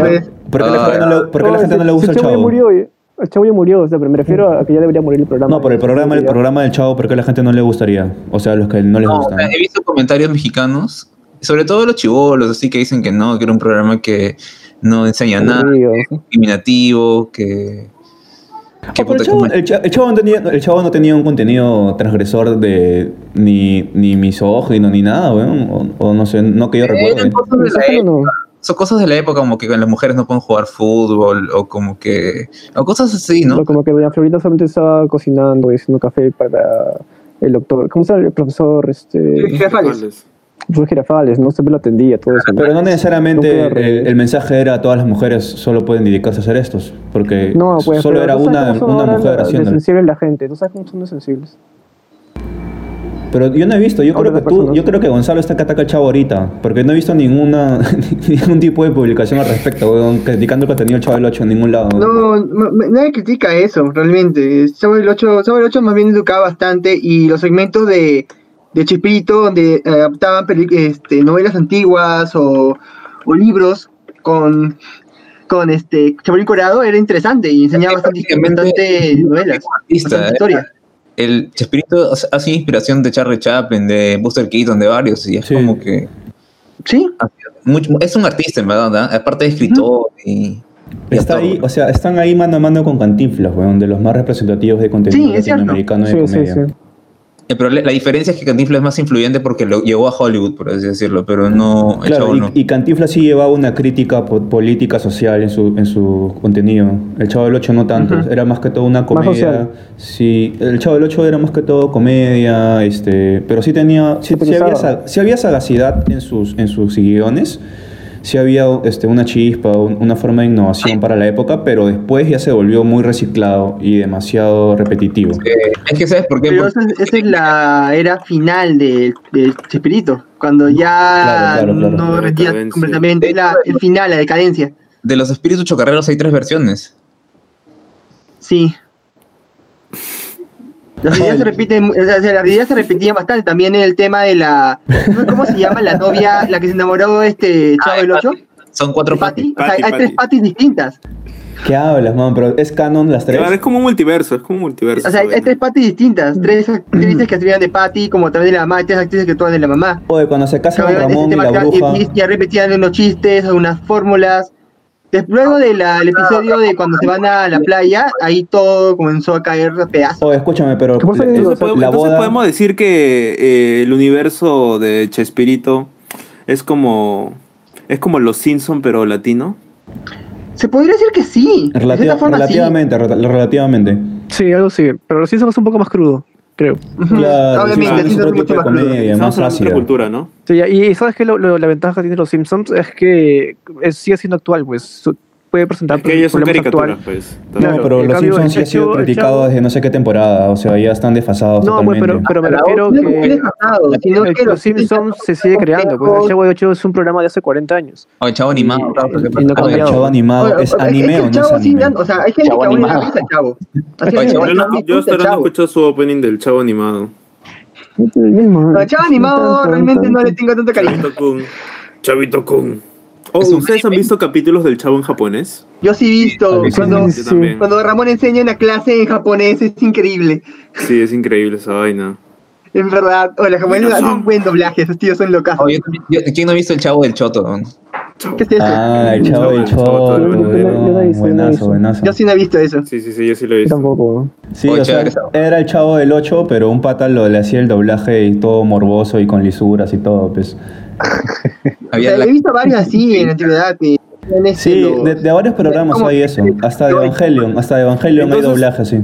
¿Por qué la gente no le- gusta el chavo ya chavo? murió, eh. el chavo ya murió, o sea, pero me refiero a que ya debería morir el programa. No, por el programa, el programa del chavo, ¿por qué a la gente no le gustaría? O sea, a los que no les No, gusta. he visto comentarios mexicanos, sobre todo los chivolos, así que dicen que no, que era un programa que no enseña nada, Aburrido. discriminativo, que... Ah, el, chavo, como- el cha- el chavo no tenía, el chavo no tenía un contenido transgresor de ni, ni misógino ni nada, weón. O, o no sé, no que yo recuerde. Son cosas de la época como que las mujeres no pueden jugar fútbol o como que... o cosas así, ¿no? No, como que doña Florita solamente estaba cocinando y haciendo café para el doctor. ¿Cómo se llama el profesor? Este, Girafales. Profesor Girafales, ¿no? Siempre lo atendía, todo eso. ¿no? Pero no necesariamente el, mensaje era todas las mujeres solo pueden dedicarse a hacer estos, porque No, pues, solo era una, una mujer haciéndolo. sensibles la gente, tú sabes cómo son de sensibles. Pero yo no he visto, yo Ahora creo que tú, yo creo que Gonzalo está que ataca al chavo ahorita, porque no he visto ninguna ningún tipo de publicación al respecto, weón, criticando el contenido del chavo del 8 en ningún lado. No, no- nadie critica eso, realmente. Chavo el 8, Chavo el 8 más bien educaba bastante y los segmentos de, de Chipito, donde eh, adaptaban este, novelas antiguas o, o libros con, con este Corado, era interesante y enseñaba bastante, Prácticamente, bastante novelas. artista, bastante ¿eh? historia. El Chespirito ha sido inspiración de Charlie Chaplin, de Buster Keaton, de varios, y es Sí. como que... Sí, mucho- es un artista, en verdad, ¿ah? aparte de escritor y... y Está actor. ahí, o sea, están ahí mano a mano con Cantinflas, weón, de los más representativos de contenido Sí, latinoamericano de Sí, sí, comedia. sí. Pero la diferencia es que Cantinflas es más influyente porque lo llegó a Hollywood, por así decirlo, pero no... el Claro, Chavo y, no. y Cantinflas sí llevaba una crítica po- política social en su, en su contenido. El Chavo del 8 no tanto, Ujú. era más que todo una comedia. Sí, el Chavo del 8 era más que todo comedia, este, pero sí tenía, sí, sí había, sí había sagacidad en sus, en sus guiones. Sí había este, una chispa, un- una forma de innovación para la época, pero después ya se volvió muy reciclado y demasiado repetitivo. Eh, es que ¿sabes por qué? pero Porque esa, es- esa es la era final de, de Chespirito, cuando ya Claro, claro, claro. no decadencia. completamente, es la, el final, la decadencia. de los espíritus chocarreros hay tres versiones. Sí. Las ideas se repiten, o sea, las ideas se repetían bastante. También el tema de la. ¿Cómo se llama? La novia, la que se enamoró este Chavo del 8. Son cuatro patis. O sea, hay tres patis distintas. ¿Qué hablas, man? Pero es canon las tres. Claro, es como un multiverso, es como un multiverso. O sea, hay tres patis distintas. Tres actrices que escribían de Patty, como también de la mamá, y tres actrices que actúan de la mamá. Oye, cuando se casan ese Ramón y la bruja. y, y ya repetían unos chistes, unas fórmulas. Luego del episodio de cuando se van a la playa, ahí todo comenzó a caer a pedazos. Oye, escúchame, pero ¿Qué pasa ahí? la- Entonces, podemos, la entonces boda. podemos decir que eh, el universo de Chespirito es como es como los Simpson pero latino. Se podría decir que sí. De relativa- cierta forma, sí. relativamente, re- relativamente. Sí, algo sí. Pero los Simpsons es un poco más crudo, creo. Claro, Obviamente, es otro mucho tipo de comedia, más ácida. cultura, ¿no? Sí, y y sabes que la ventaja que tiene los Simpsons es que es, sigue siendo actual, pues. Puede presentar Que ellos son problemas caricaturas, actuales. pues. Claro, no, pero en los cambio, Simpsons sí el ha sido el criticado desde no sé qué temporada, o sea, ya están desfasados No, pues, totalmente. pero, pero me refiero no es que sino el- que los Simpsons se sigue creando. Pues el Chavo de 8 es un programa de hace 40 años. O el chavo animado, claro, porque- no el chavo animado, ¿es anime que o el no es anime? o sea, hay gente que aún al chavo. Que Yo, no, hasta ahora no escucho su opening del chavo animado. El. No, el chavo animado realmente no le tengo tanto cariño. Chavito Kun. Chavito Kun. Oh, Es ¿Ustedes han visto capítulos del chavo en japonés? Yo sí he visto Sí, sí, cuando, sí. Cuando Ramón enseña en la clase en japonés, es increíble. Sí, es increíble esa vaina. En verdad, o los japoneses hacen un buen doblaje, esos tíos son locos. Oh, ¿Quién no ha visto el chavo del Choto? ¿Qué es eso? Ah, el chavo del choto, buenazo, buenazo. Yo sí no he visto eso. Sí, sí, sí, yo sí lo he Yo visto. tampoco. Sí, Oye, o sea, era el chavo del 8, pero un pata lo, le hacía el doblaje y todo morboso y con lisuras y todo, pues. O Había sea, la- he visto varios así en la antigüedad. que en este, Sí, los- de, de varios programas hay eso. Hasta de Evangelion, hasta de Evangelion hay Entonces- doblaje así.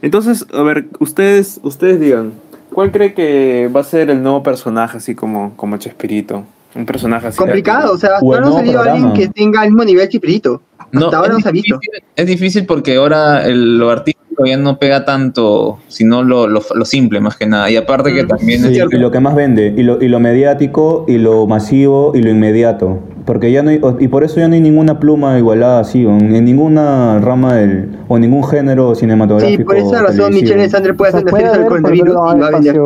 Entonces, a ver, ustedes, ustedes digan, ¿cuál cree que va a ser el nuevo personaje así como, como Chespirito? Un personaje así. Complicado, o sea, hasta O el ahora no ha salido alguien que tenga el mismo nivel Chipirito. Hasta ahora no es se ha visto. difícil- Es difícil porque ahora el- lo artístico ya no pega tanto, sino lo, lo, lo simple más que nada. Y aparte que Mm, también Sí, es y lo que más vende, y lo, y lo mediático, y lo masivo, y lo inmediato. Porque ya no hay, y por eso ya no hay ninguna pluma igualada así, o en, en ninguna rama del, o ningún género cinematográfico. Sí, por esa razón. Michelle Alexandre puede O sea, hacer defensa del coronavirus no y va a vender.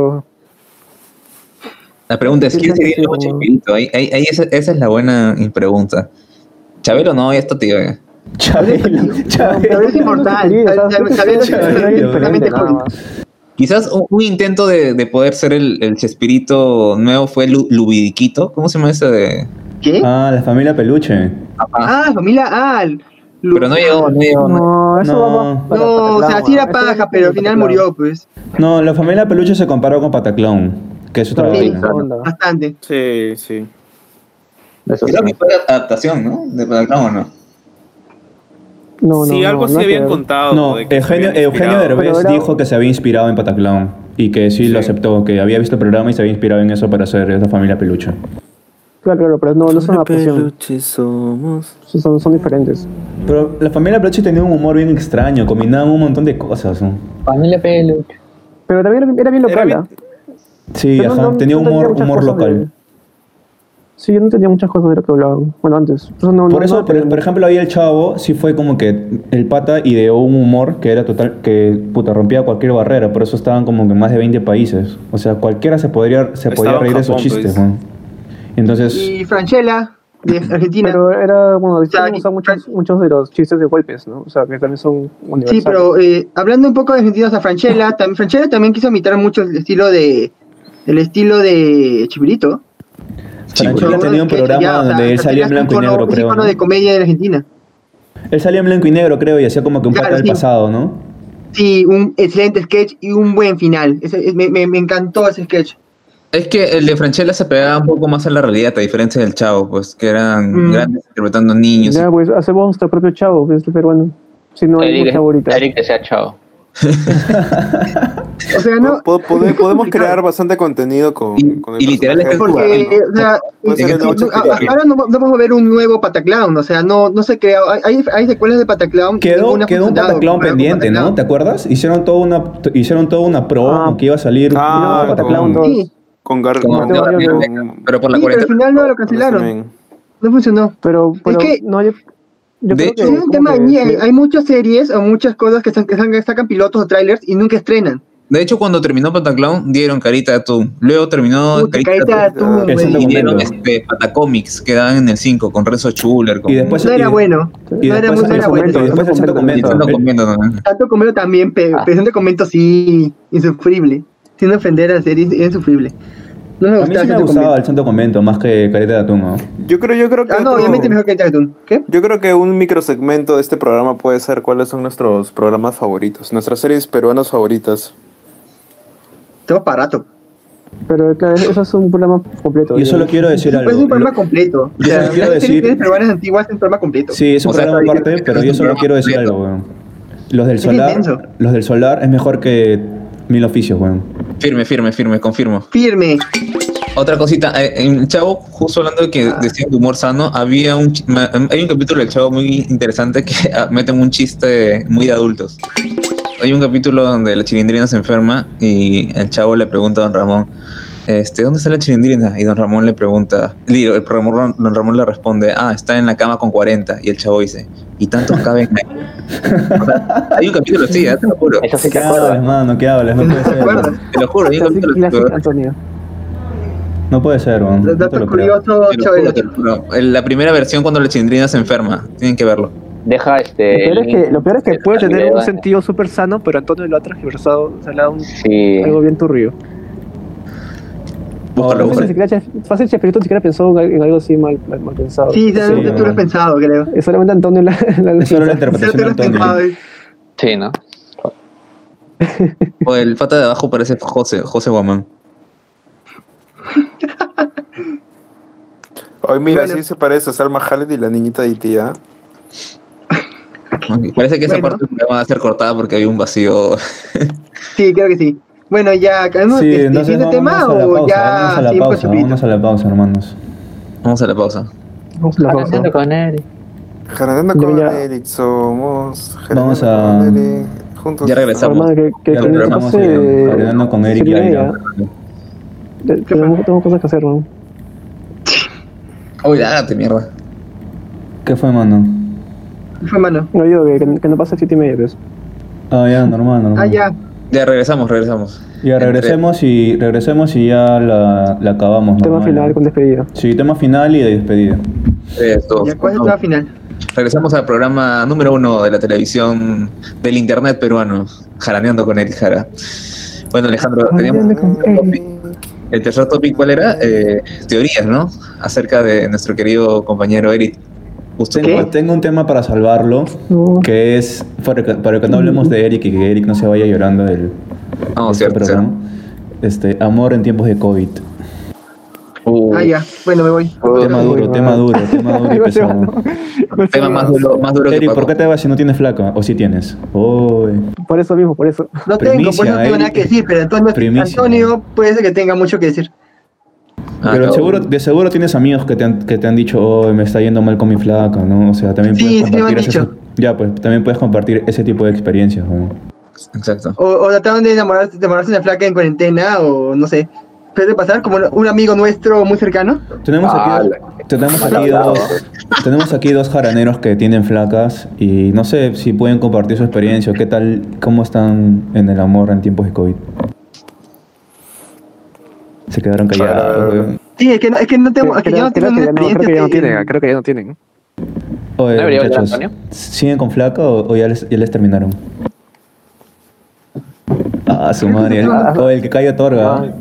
La pregunta es, ¿quién sería el nuevo? Ahí, ahí, ahí esa, esa es la buena pregunta. Chabelo no, ya está tío. ya. Chabelo, Pero Chabelo. es inmortal. Sí, o sea, Sabe- sí, sabe- sí, sabe- sí, sabe- sí, perfectamente nada por- más. Quizás un, intento de, de poder ser el, el Chespirito nuevo fue Lu- Lubidiquito. ¿Cómo se llama ese de...? ¿Qué? Ah, la familia Peluche. Ah, familia Al. Lu- Pero no llegó, no llegó. no. No, eso No. para No, o sea, sí era paja, pero al final murió, pues. No, la familia Peluche se comparó con Pataclown, que es otra Sí, vaina. Bastante. Sí, sí. Eso Creo sí. que fue adaptación, ¿no? De Pataclown, ¿o no? No, no, sí, no, algo no sí hay que habían contado. No, de que se Eugenio. Derbez era- dijo que se había inspirado en Pataclown y que sí, lo aceptó, que había visto el programa y se había inspirado en eso para hacer esa familia Peluche. Claro, claro, pero no, no una adaptación. Peluche somos. Son, son diferentes. Pero la familia Peluche tenía un humor bien extraño, combinaban un montón de cosas. ¿no? Familia Peluche. Pero también era, bien local, Era ¿ah? Sí, Pero ajá, no- no- tenía no humor, humor local. de- Sí, yo no entendía muchas cosas de lo que hablaban. Bueno, antes. No- Por no- eso, no por, ejemplo, ahí el chavo sí fue como que el pata ideó un humor que era total, que puta, rompía cualquier barrera, por eso estaban como que más de 20 países. O sea, cualquiera se podría, se Estaba podía reír de esos chistes, pues. Entonces, Y Franchella, de Argentina. Pero era, bueno, sea, usa muchos, muchos de los chistes de golpes, ¿no? O sea, que también son universales. Sí, pero eh, hablando un poco de argentinos a Franchella, también, Franchella también quiso imitar mucho el estilo de el estilo de Chipirito. Franchella tenía un programa donde él salía en blanco y negro, Un creo. ¿no? de comedia en Argentina. Él salía en blanco y negro, creo, y hacía como que un Claro, pata del sí. pasado, ¿no? Sí, un excelente sketch y un buen final. Ese- es- me, me- me encantó ese sketch. Es que el de Franchella se pegaba un poco más a la realidad, a diferencia del Chavo, pues, que eran Mm. grandes interpretando niños. Ya, pues hacemos nuestro propio chavo, que es el peruano. Si no hay Eric, mucha ahorita. Eric que sea chao. O sea, no. Po- pode- podemos crear bastante contenido con, Y- con el y literal es Porque, ¿no? o sea, no- ahora no, no vamos a ver un nuevo Pataclown, o sea, no, no se crea, hay, hay secuelas de Pataclown. Quedó, quedó un Pataclown pendiente, ¿no? Pataclown. ¿Te acuerdas? Hicieron toda una, hicieron toda una promo Ah. que iba a salir. Ah, un Pataclown con-. Sí, Con Gar Con- con- con- con- Pero por la sí, pero al final no lo cancelaron, no funcionó. Pero, pero que- no, yo, yo De creo hecho, que Es un tema que hay, hay muchas series o muchas cosas que, están, que sacan, sacan pilotos o trailers y nunca estrenan. De hecho, cuando terminó Pataclown, dieron Carita de Atún. Luego terminó Puta, carita de atún, y dieron este, Patacomics, que daban en el 5, con Renzo Schuller. Con... Y después, no era bueno, Y no era, después, muy- el era Fomento, bueno. después el Santo Y Convento. Santo Convento también. Tanto Comero también, pero Ah. Santo Comento sí, insufrible. Sin ofender a la serie, es insufrible. No me A mí sí me gustaba el Santo Convento más que Careta de Atún, ¿no? Yo creo, yo creo que Ah, no, otro- obviamente mejor que Cartoon. ¿Qué? Yo creo que un microsegmento de este programa puede ser cuáles son nuestros programas favoritos, nuestras series peruanas favoritas. Tengo para rato. Pero claro, eso es un programa completo. Yo solo quiero decir Es algo. un programa completo. yo solo quiero decir- peruanas antiguas es un programa completo. Sí, es un programa aparte, pero es yo solo quiero decir completo. algo, weón. Los del Es solar, los del solar es mejor que Mil Oficios, weón. Firme, firme, firme, confirmo. Firme. Otra cosita, eh, en el Chavo, justo hablando de que decían de humor sano, había un, ma- hay un capítulo del Chavo muy interesante que ah, meten un chiste muy de adultos. Hay un capítulo donde la chilindrina se enferma y el Chavo le pregunta a Don Ramón, este, ¿dónde está la chilindrina? Y Don Ramón le pregunta, digo, el Ramón- Don Ramón le responde, ah, está en la cama con 40. Y el Chavo dice, ¿y tantos caben ahí? Hay un capítulo así, ¿eh? te lo juro. Eso sí ¿Qué te hablas, acuerdas. mano? ¿Qué hablas? No puede ¿Te ser. Te lo juro, hay un capítulo Antonio. No puede ser, man. No te lo curioso, juro, te lo juro. La primera versión cuando la chilindrina se enferma, tienen que verlo. Deja Lo este. peor, es que, lo peor es que puede tener un sentido súper sano, pero Antonio lo ha transversado, o sea, le ha dado un- Sí. algo bien turbio. Búscalo, Fácil, ni búscalo. siquiera, Chef- fácil Chespirito ni siquiera pensó en algo así mal, mal, mal pensado. Sí, Sí, tú lo has pensado, creo. Es solamente Antonio la, la, Es solo la Sí, tú interpretación de. Antonio. Sí, ¿no? O el pata de abajo parece José, José Guamán. Hoy mira, Bueno. sí se parece a Salma Khaled y la niñita de Iti, ¿ah? Parece que esa Bueno. parte va a ser cortada porque hay un vacío. Sí, creo que sí. Bueno, ya, ¿acabamos Sí, de de entonces vamos tema a la o pausa, ya vamos a la pausa, vamos a la pausa, hermanos. Vamos a la pausa. Vamos a la pausa. Con. Jaranando Ya, con. Eric somos. Vamos a- con Eric, Juntos. Ya regresamos. Hermano, que, que, Ya que regresamos Hablando con Eric y Aira. Tengo, tengo cosas que hacer, ¿no? Uy, lágate, mierda. ¿Qué fue, mano? Fue mano. No digo que, que, que no pase siete y media, pues. Ah, ya, normal, normal. Ah, ya. Ya regresamos, regresamos. Ya regresemos y regresemos y ya la, la acabamos. Tema normal. final con despedida. Sí, tema final y de despedida. Ya, ¿cuál es uno. la final? Regresamos al programa número uno de la televisión del internet peruano, Jaraneando con Eric Jara. Bueno, Alejandro, teníamos el tercer topic, ¿cuál era? Eh, teorías, ¿no? Acerca de nuestro querido compañero Eric. Tengo un tema para salvarlo, No. que es para que, para que no hablemos de Eric y que Eric no se vaya llorando del, de este cierto, programa. Este, amor en tiempos de COVID. Uh, Ah, ya. Bueno, me voy. Tema Uy, duro, tema duro, tema duro y pesado. Tema más duro, más duro que Eric, Paco. ¿por qué te vas si no tienes flaca? ¿O si tienes? Uy. Por eso mismo, por eso. No tengo, por eso Primicia, no tengo nada que decir, pero Antonio, Primicia. Antonio puede ser que tenga mucho que decir. Ah, Pero seguro, de seguro tienes amigos que te han, que te han dicho, oh, me está yendo mal con mi flaca, ¿no? O sea, también Sí, puedes sí compartir ese- dicho. Ya, pues, también puedes compartir ese tipo de experiencias, ¿no? Exacto. O, o trataron de enamorarse, de enamorarse de una flaca en cuarentena, o no sé. Puede pasar como un amigo nuestro muy cercano. Tenemos Ah, aquí, la- tenemos aquí dos, tenemos aquí dos jaraneros que tienen flacas y no sé si pueden compartir su experiencia o qué tal, cómo están en el amor en tiempos de COVID. Se quedaron callados. weón. Sí, es que no, es que no tengo, es que yo creo, no tengo creo que ya no, creo que ya no experiencia. tienen, creo que ya no tienen. Oye, ¿No debería hablar, muchachos, Antonio? ¿siguen con flaca o, o ya, les, ya les terminaron? Ah, su madre, el, el que cae otorga. Ay.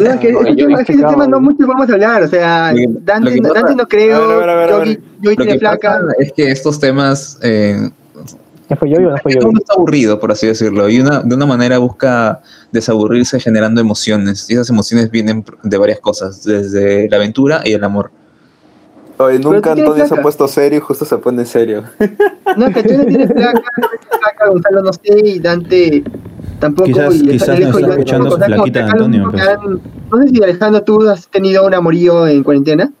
No, es que ese Yo tema, es que ese explicaba, tema no mucho vamos a hablar, o sea, Dante, Dante no creo, A ver, a ver, a ver, a ver. Yogi, Yogi Lo tiene flaca. es que estos temas eh, ¿Ya fue yo o no fue yo? todo está aburrido, por así decirlo, y una, de una manera busca desaburrirse generando emociones, y esas emociones vienen de varias cosas, desde la aventura y el amor. Oye, nunca Antonio se ha puesto serio y justo se pone serio. No, que tú no tienes flaca, Gonzalo no sé, y Dante tampoco. Quizás- y quizás Alejo no está escuchando su que de Antonio, pues. No sé si Alejandro tú has tenido un amorío en cuarentena.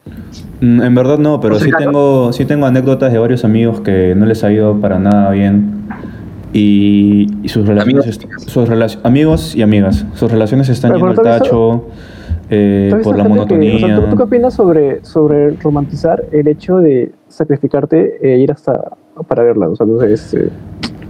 Mm, En verdad no, pero sí tengo, sí tengo anécdotas de varios amigos que no les ha ido para nada bien. Y, y sus relaciones, Amigos. sus relac- amigos y amigas, sus relaciones están Pero, yendo al tacho eh, ¿Tú has por la que- o sea, monotonía. ¿tú, tú qué opinas sobre, sobre romantizar el hecho de sacrificarte e ir hasta para verla? O sea, no sé, es, eh,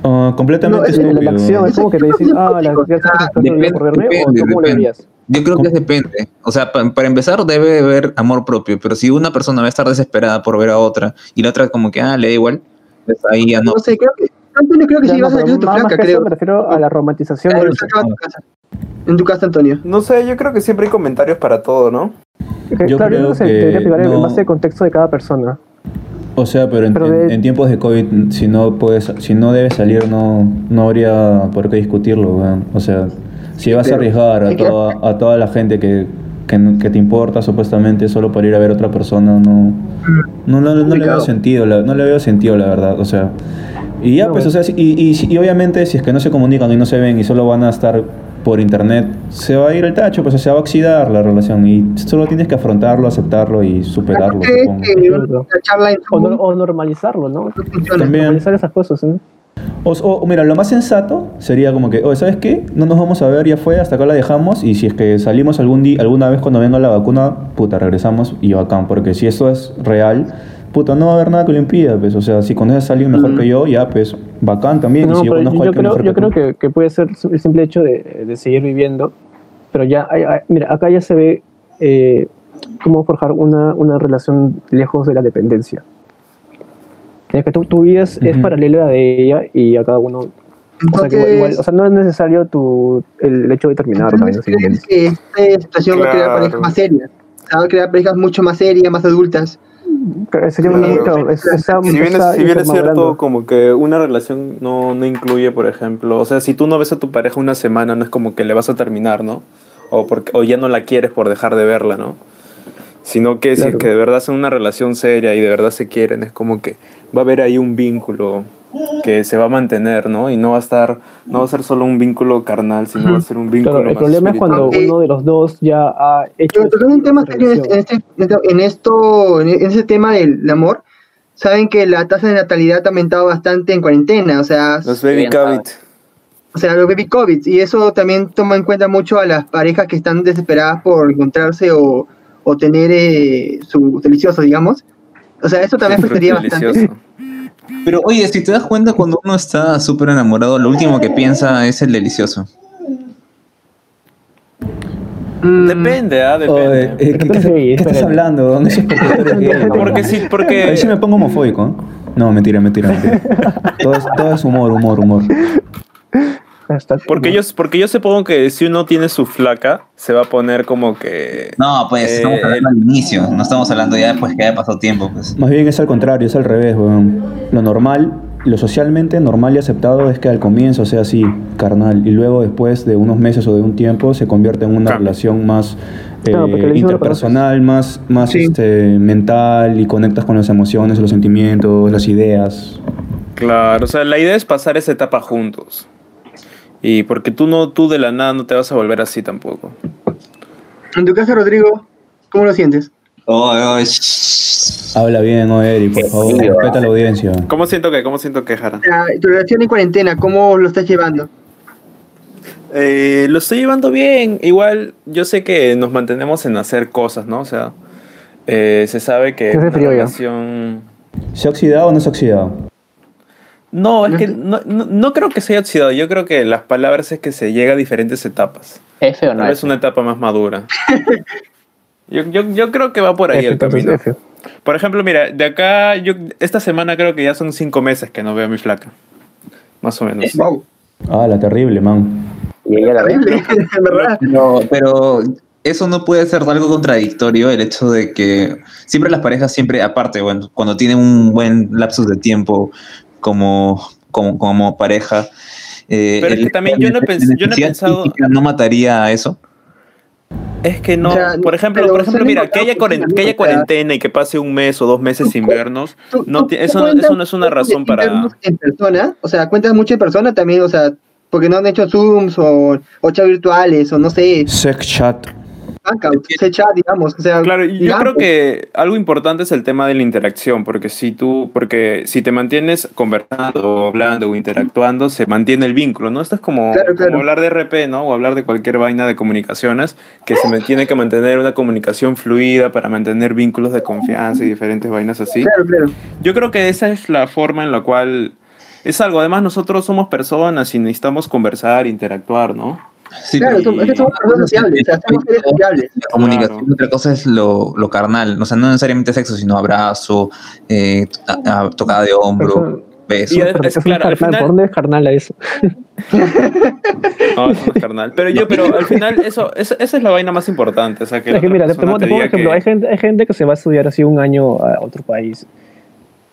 Ah, completamente No, es- la, la estúpido. acción es como que te dicen, ah, la Depende, ya sacrificaste por verme, o depende, tú cómo lo depende. verías. Yo creo que depende. O sea, pa- para empezar debe haber amor propio, pero si una persona va a estar desesperada por ver a otra y la otra como que, ah, le da igual, pues ahí ya no. No sé, creo que. Antonio, creo que sí no, vas a tu más- más flaca, que eso creo. me refiero a la romantización Claro, de eso. saca a tu casa. En tu casa, Antonio. No sé, yo creo que siempre hay comentarios para todo, ¿no? Que, Yo claro, yo creo creo que se que debería pegar en no- base al contexto de cada persona. O sea, pero en, Pero en- de- en tiempos de COVID, si no puedes, si no debes salir, no, no habría por qué discutirlo. O sea, si vas a arriesgar a toda, a toda la gente que, que, te importa supuestamente solo para ir a ver a otra persona, no, no, no, no le veo sentido, la- no le veo sentido, la verdad. O sea, y ya, No, pues, o sea, y, y, y obviamente si es que no se comunican y no se ven y solo van a estar por internet, se va a ir al tacho, pues se va a oxidar la relación y solo tienes que afrontarlo, aceptarlo y superarlo. O, Zoom no- o normalizarlo, ¿no? También. Normalizar esas cosas, ¿no? O, o, mira, lo más sensato sería como que, oye, ¿sabes qué? No nos vamos a ver, ya fue, hasta acá la dejamos. Y si es que salimos algún día, alguna vez cuando venga la vacuna, puta, regresamos y bacán. Porque si esto es real, puta, no va a haber nada que lo impida, pues. O sea, si conoces a alguien mejor que yo, ya, pues, bacán también. y No, si yo pero conozco a yo alguien creo, mejor yo que creo tú. que, que puede ser el simple hecho de, de seguir viviendo, pero ya, hay- hay- mira, acá ya se ve eh, cómo forjar una, una relación lejos de la dependencia. Es que tu, tu vida es, es Ujú. paralela de ella y a cada uno... O sea, que igual- igual- o sea, no es necesario tu, el, hecho de terminar. Entonces, ¿crees que esta situación va a crear Claro. parejas más serias? O sea, va a crear parejas mucho más serias, más adultas. Sería Claro. es- Si bien, es, si bien es madurando. cierto, como que una relación no, no incluye, por ejemplo, o sea, si tú no ves a tu pareja una semana, no es como que le vas a terminar, ¿no? O, porque, o ya no la quieres por dejar de verla, ¿no? Sino que si es que de verdad son una relación seria y de verdad se quieren, es como que va a haber ahí un vínculo que se va a mantener, ¿no? Y no va a estar, no va a ser solo un vínculo carnal, sino va a ser un vínculo Claro, el más problema es cuando uno de los dos ya ha hecho... Pero tocando un tema serio en relación. este, en este- en esto, en ese tema del amor, saben que la tasa de natalidad ha aumentado bastante en cuarentena, o sea, Los baby cabit. o sea, los baby COVID, y eso también toma en cuenta mucho a las parejas que están desesperadas por encontrarse o, o tener eh, su delicioso, digamos. O sea, eso también afectaría bastante. Pero oye, si te das cuenta, cuando uno está súper enamorado, lo último que piensa es el delicioso. Mm, Depende, ¿ah? Oye, Depende. eh, ¿qué, qué- sí, qué estás hablando? Eso es porque sí, porque... Ahí sí me pongo homofóbico, ¿eh? No, mentira, mentira, mentira. todo, es, todo es humor, humor, humor. Porque yo, porque yo supongo que si uno tiene su flaca, se va a poner como que... No, pues Eh, estamos hablando al inicio, no estamos hablando ya después que haya pasado tiempo. Pues. Más bien es al contrario, es al revés, weón. Lo normal, lo socialmente normal y aceptado es que al comienzo sea así, carnal, y luego después de unos meses o de un tiempo se convierte en una Claro. relación más eh, interpersonal, más, más Sí. este, mental y conectas con las emociones, los sentimientos, las ideas. Claro, o sea, la idea es pasar esa etapa juntos. Y porque tú no, tú de la nada no te vas a volver así tampoco. En tu caso, Rodrigo, ¿cómo lo sientes? Oh, oh. Habla bien, ¿no, Eric? Por favor, Sí, respeta a la audiencia. ¿Cómo siento que, cómo siento que, Jara? Sea, tu relación en cuarentena, ¿cómo lo estás llevando? Eh, lo estoy llevando bien. Igual yo sé que nos mantenemos en hacer cosas, ¿no? O sea, eh, se sabe que Hace una frío relación... ¿Se ha oxidado o no se ha oxidado? No, es que no, no, no creo que se haya oxidado. Yo creo que las palabras es que se llega a diferentes etapas. F o no Tal vez F. una etapa más madura. Yo, yo, yo creo que va por ahí F, el camino. F. Por ejemplo, mira, de acá, yo esta semana creo que ya son cinco meses que no veo a mi flaca. Más o menos. Wow. Ah, la terrible, man. Y ella la. Terrible, verdad. Pero, pero eso no puede ser algo contradictorio, el hecho de que siempre las parejas, siempre, aparte, bueno, cuando tienen un buen lapsus de tiempo como, como, como pareja. eh, Pero es que también yo no yo no he pensado- ¿No mataría a eso? Es que no, O sea, por ejemplo, por ejemplo, mira, que haya, cuaren- importantes, que haya cuarentena y que pase un mes o dos meses sin vernos, Tú- no, tú- eso, eso no es una razón para... En persona, o sea, cuentas mucho en persona también, o sea, porque no han hecho Zooms o, o chat virtuales o no sé, Sex chat. Ese chat, digamos, o sea, Claro, y yo digamos, creo que algo importante es el tema de la interacción, porque si tú, porque si te mantienes conversando, hablando o interactuando, se mantiene el vínculo, ¿no? Esto es como, Claro, claro. como hablar de RP, ¿no? O hablar de cualquier vaina de comunicaciones, que se tiene que mantener una comunicación fluida para mantener vínculos de confianza y diferentes vainas así. Claro, claro. Yo creo que esa es la forma en la cual es algo. Además, nosotros somos personas y necesitamos conversar, interactuar, ¿no? Sí, Claro, somos- es que somos personas sociables, o sea, somos seres sociables. La comunicación, Claro. otra cosa es lo, lo carnal, o sea, no necesariamente sexo, sino abrazo, eh, a- a- tocada de hombro, beso. Y Es, es- es claro, al carnal, final- ¿por dónde es carnal a eso? No, eso no es carnal. Pero yo, pero al final, eso, eso- esa es la vaina más importante. O sea, que Es que mira, te, pongo- te te pongo un ejemplo, que- hay, gente, hay gente que se va a estudiar así un año a otro país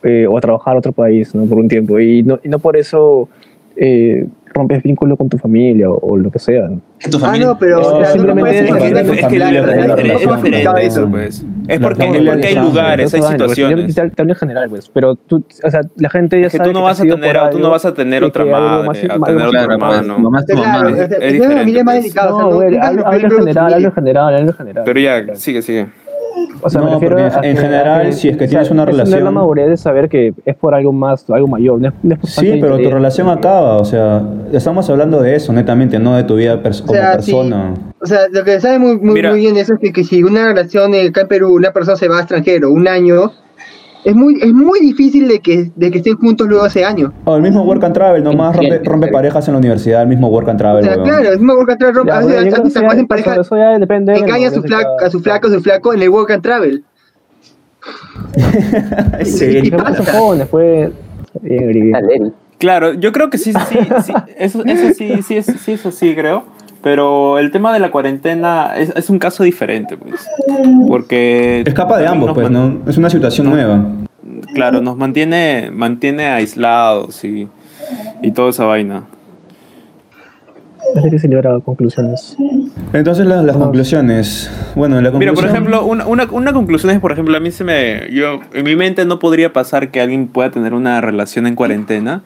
eh, o a trabajar a otro país ¿no? por un tiempo y no, y no por eso eh, rompes vínculo con tu familia o, o lo que sea. ¿no? Tu Ah, familia. no, pero No, simplemente no es es Es que la- la es- es es diferente eso, pues. Es La porque, hay es lugares, hay pues, situaciones. Te, hablo en general, pues, pero tú, o sea, la gente ya Es que sabe tú no vas a tener, tú no algo vas a tener otra madre, a tener pues, hermano. mamá es es es diferente, pues. No, no hablo en general, hablo en general, hablo en general. Pero ya, sigue, sigue. O sea, me No, refiero porque a en que- general, a que- si es que o sea, tienes una es relación- la madurez de saber que es por algo más, algo mayor. No es, no es por Sí, pero tu relación acaba, o sea, estamos hablando de eso, netamente, no de tu vida pers- O como sí. persona. O sea, lo que sabe muy, muy, bien eso es que, que si una relación eh, acá en Perú, una persona se va a extranjero un año, es muy, es muy difícil de que, de que estén juntos luego ese año. O el mismo work and travel, nomás rompe, rompe parejas en la universidad, el mismo work and O travel, sea, weón. claro, es mismo work and travel, Ya, a veces eso ya- hacen pareja, eso, ya depende. engaña a su, flaco, a su flaco, a su flaco en el work and travel. Sí. Que son jóvenes, fue. Dale. Claro, yo creo que sí, sí, sí, eso, eso sí, sí, sí, eso sí creo. Pero el tema de la cuarentena es, es un caso diferente, pues. Porque. Escapa de ambos, pues, ¿no? Es una situación No. nueva. Claro, nos mantiene, mantiene aislados y, y toda esa vaina. Conclusiones. Entonces las, las conclusiones. Bueno, la Mira, conclusión... por ejemplo, una, una, una conclusión es, por ejemplo, a mí se me... Yo, en mi mente no podría pasar que alguien pueda tener una relación en cuarentena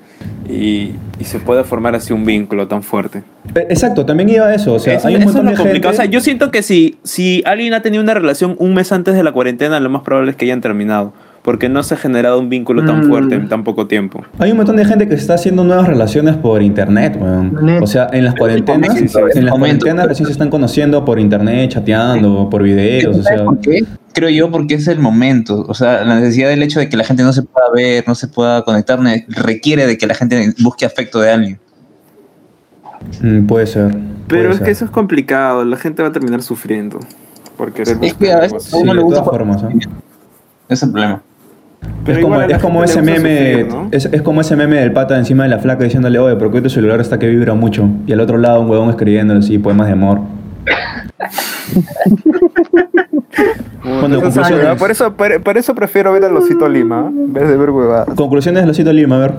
y, y se pueda formar así un vínculo tan fuerte. Eh, Exacto, también iba a eso. O sea, eso, hay un eso es de complicado. O gente... sea, yo siento que si, si alguien ha tenido una relación un mes antes de la cuarentena, lo más probable es que hayan terminado. Porque no se ha generado un vínculo tan Mm. fuerte en tan poco tiempo. Hay un montón de gente que está haciendo nuevas relaciones por internet, weón. Internet. O sea, en las cuarentenas, Sí, sí, en las momento. cuarentenas recién se están conociendo por internet, chateando, por videos, o ¿Sabes sea... por qué? Creo yo porque es el momento. O sea, la necesidad del hecho de que la gente no se pueda ver, no se pueda conectar, ne- requiere de que la gente busque afecto de alguien. mm, puede ser. Pero puede es ser. que eso es complicado. La gente va a terminar sufriendo. Por querer Es que a veces a uno le de gusta formas, ¿eh? Ese es el problema. Pero es como, la es como ese meme, sufrir, ¿no? es, es como ese meme del pata encima de la flaca diciéndole, oye, ¿por qué tu celular está que vibra mucho? Y al otro lado un huevón escribiéndole así poemas de amor. Bueno, conclusiones. por, eso, por, por eso prefiero ver a Losito Lima en vez de ver huevadas. Conclusiones de Losito Lima, a ver.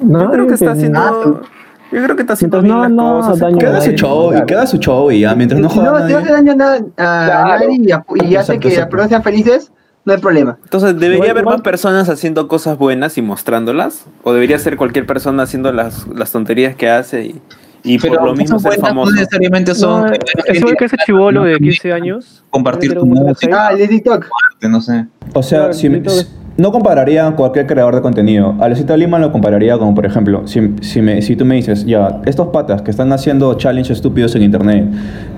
No, Yo creo que está haciendo. Yo creo que está haciendo bien no- las no cosas. dañe Que haga su show, y claro. que haga su show y ya, mientras no si joda no, no hace daño a, nada- a Claro. nadie y, apo- y hace Exacto, que las exacto. personas sean felices, no hay problema. Entonces, ¿debería Igual- haber igual- más personas haciendo cosas buenas y mostrándolas? ¿O debería ser cualquier persona haciendo las, las tonterías que hace y, y por lo mismo ser famoso? No necesariamente son. No, que la eso que ese chivolo de una 15 años. Compartir tu música. Ah, el de TikTok. No sé. O sea, Claro, si, no compararía a cualquier creador de contenido. A Losito Lima lo compararía como, por ejemplo, si, si, me, si tú me dices, ya, estos patas que están haciendo challenges estúpidos en internet,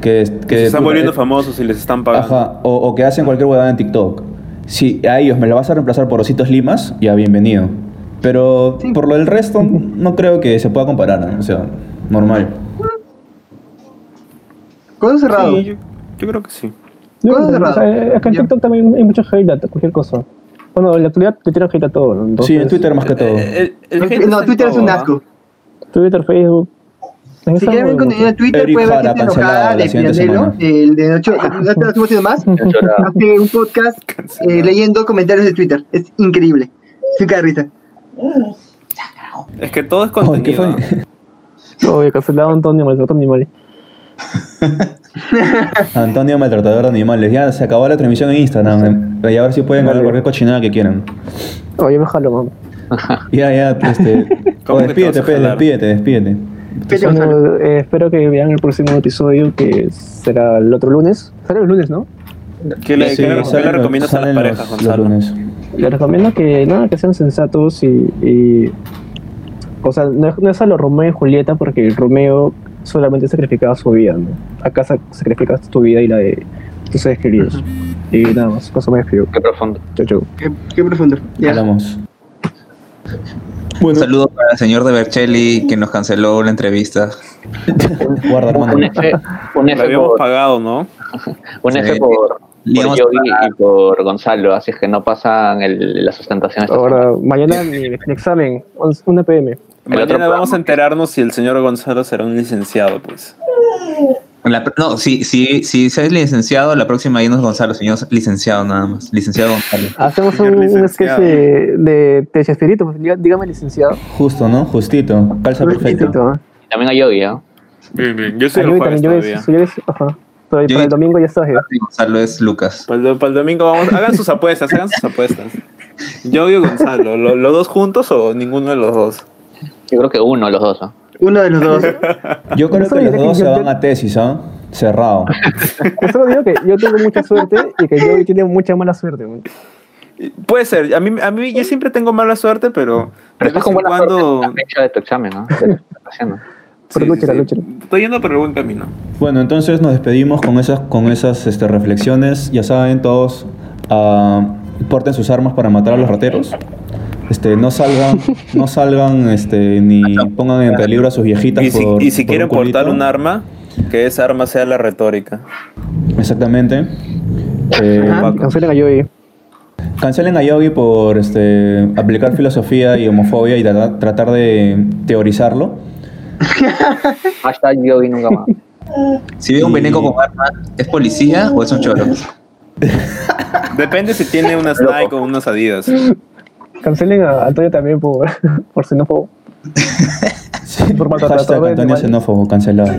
que, que Que se están volviendo eh, famosos y les están pagando. Ajá, o, o que hacen cualquier huevada en TikTok. Si a ellos me lo vas a reemplazar por Ositos Limas, ya bienvenido. Pero por lo del resto, no creo que se pueda comparar, ¿no? o sea, normal. Con cerrado. Sí, yo, yo creo que sí. Yo Todo creo que- cerrado. o sea, es que en. TikTok también hay mucho hate a cualquier cosa. Bueno, en la actualidad te tiran hate a todo. ¿no? Entonces, sí, en Twitter más que todo. Eh, el- el hate No, Twitter es un ¿ah? asco. Twitter, Facebook. Si quieren ver contenido de Twitter, Eric pueden ver gente enojada de semana. el de Ocho, no te lo estuvo haciendo más. Hace un podcast eh, leyendo comentarios de Twitter. Es increíble. Cae de risa. Es que todo es Ay, ¿qué contenido. fue? Oye, cancelado Antonio, maltrató animales. Antonio Maltratador de Animales. Ya se acabó la transmisión en Instagram. Y a ver si pueden Vale. cualquier cochinada que quieran. Oye, me jalo, mamá. Ya, ya, este. ¿Cómo oh, despídete, despídete, despídete. Eh, espero que vean el próximo episodio que será el otro lunes. Será el lunes, ¿no? ¿Qué le, Sí, qué le- qué le recomiendas a las parejas, los- Gonzalo? los lunes. Les recomiendo que nada, que sean sensatos y, y- o sea, no, es- no es a lo Romeo y Julieta porque Romeo solamente sacrificaba su vida, ¿no? Acá sa- sacrificas tu vida y la de tus seres queridos. Y nada más, cosa más escribo. Qué profundo. Chau, chau. Qué, qué profundo. Ya. Hablamos. Un saludo para el señor de Bercelli que nos canceló la entrevista. Guarda. Un F, un Lo F habíamos por, pagado, ¿no? un F Sí. por, por Yogi y por Gonzalo, así es que no pasan el, la sustentación. esta Ahora, mañana mi, mi examen, 11 1 pm. El Mañana vamos a que- enterarnos si el señor Gonzalo será un licenciado, pues. La- no, si, si, si seas licenciado, la próxima ya no es Gonzalo, señor licenciado nada más. Licenciado Gonzalo. Hacemos Señor un, un sketch de, de, de Chespirito, pues, dígame licenciado. Justo, ¿no? Justito. Calza perfecto. ¿eh? También a Yogi. Bien, bien. Yo soy el yo jueves también, yo yo es- ajá. Pero Yo- para el domingo ya estás. Y Gonzalo es Lucas. Para el, do- para el domingo vamos, hagan sus apuestas, hagan sus apuestas. Yogi o Gonzalo, ¿lo- ¿los dos juntos o ninguno de los dos? Yo creo que uno de los dos, ¿ah? Uno de los dos. Yo creo que los dos se van a tesis, ¿ah? Cerrado. Yo solo digo que yo tengo mucha suerte y que yo tiene mucha mala suerte. Puede ser, a mí, a mí yo siempre tengo mala suerte, pero Pero de estás vez con buena cuando... suerte en la fecha de tu examen, ¿no? Estoy yendo por el buen camino. Bueno, entonces nos despedimos con esas, con esas este, reflexiones. Ya saben, todos ah, porten sus armas para matar a los rateros. Este, no salgan, no salgan este, ni pongan en peligro a sus viejitas. Y si, por- y si por quieren un portar un arma, que esa arma sea la retórica. Exactamente. Eh, Ah, cancelen a Joey. cancelen a Yogi por este, aplicar filosofía y homofobia y trata- tratar de teorizarlo. Hashtag Yogi nunca más. Si ve un veneco con arma, ¿es policía o es un choro? Depende si tiene unas Nike o unas Adidas. Cancelen a Antonio también por, por xenófobo. Sí, por maltratador. Antonio animal. xenófobo, cancelado.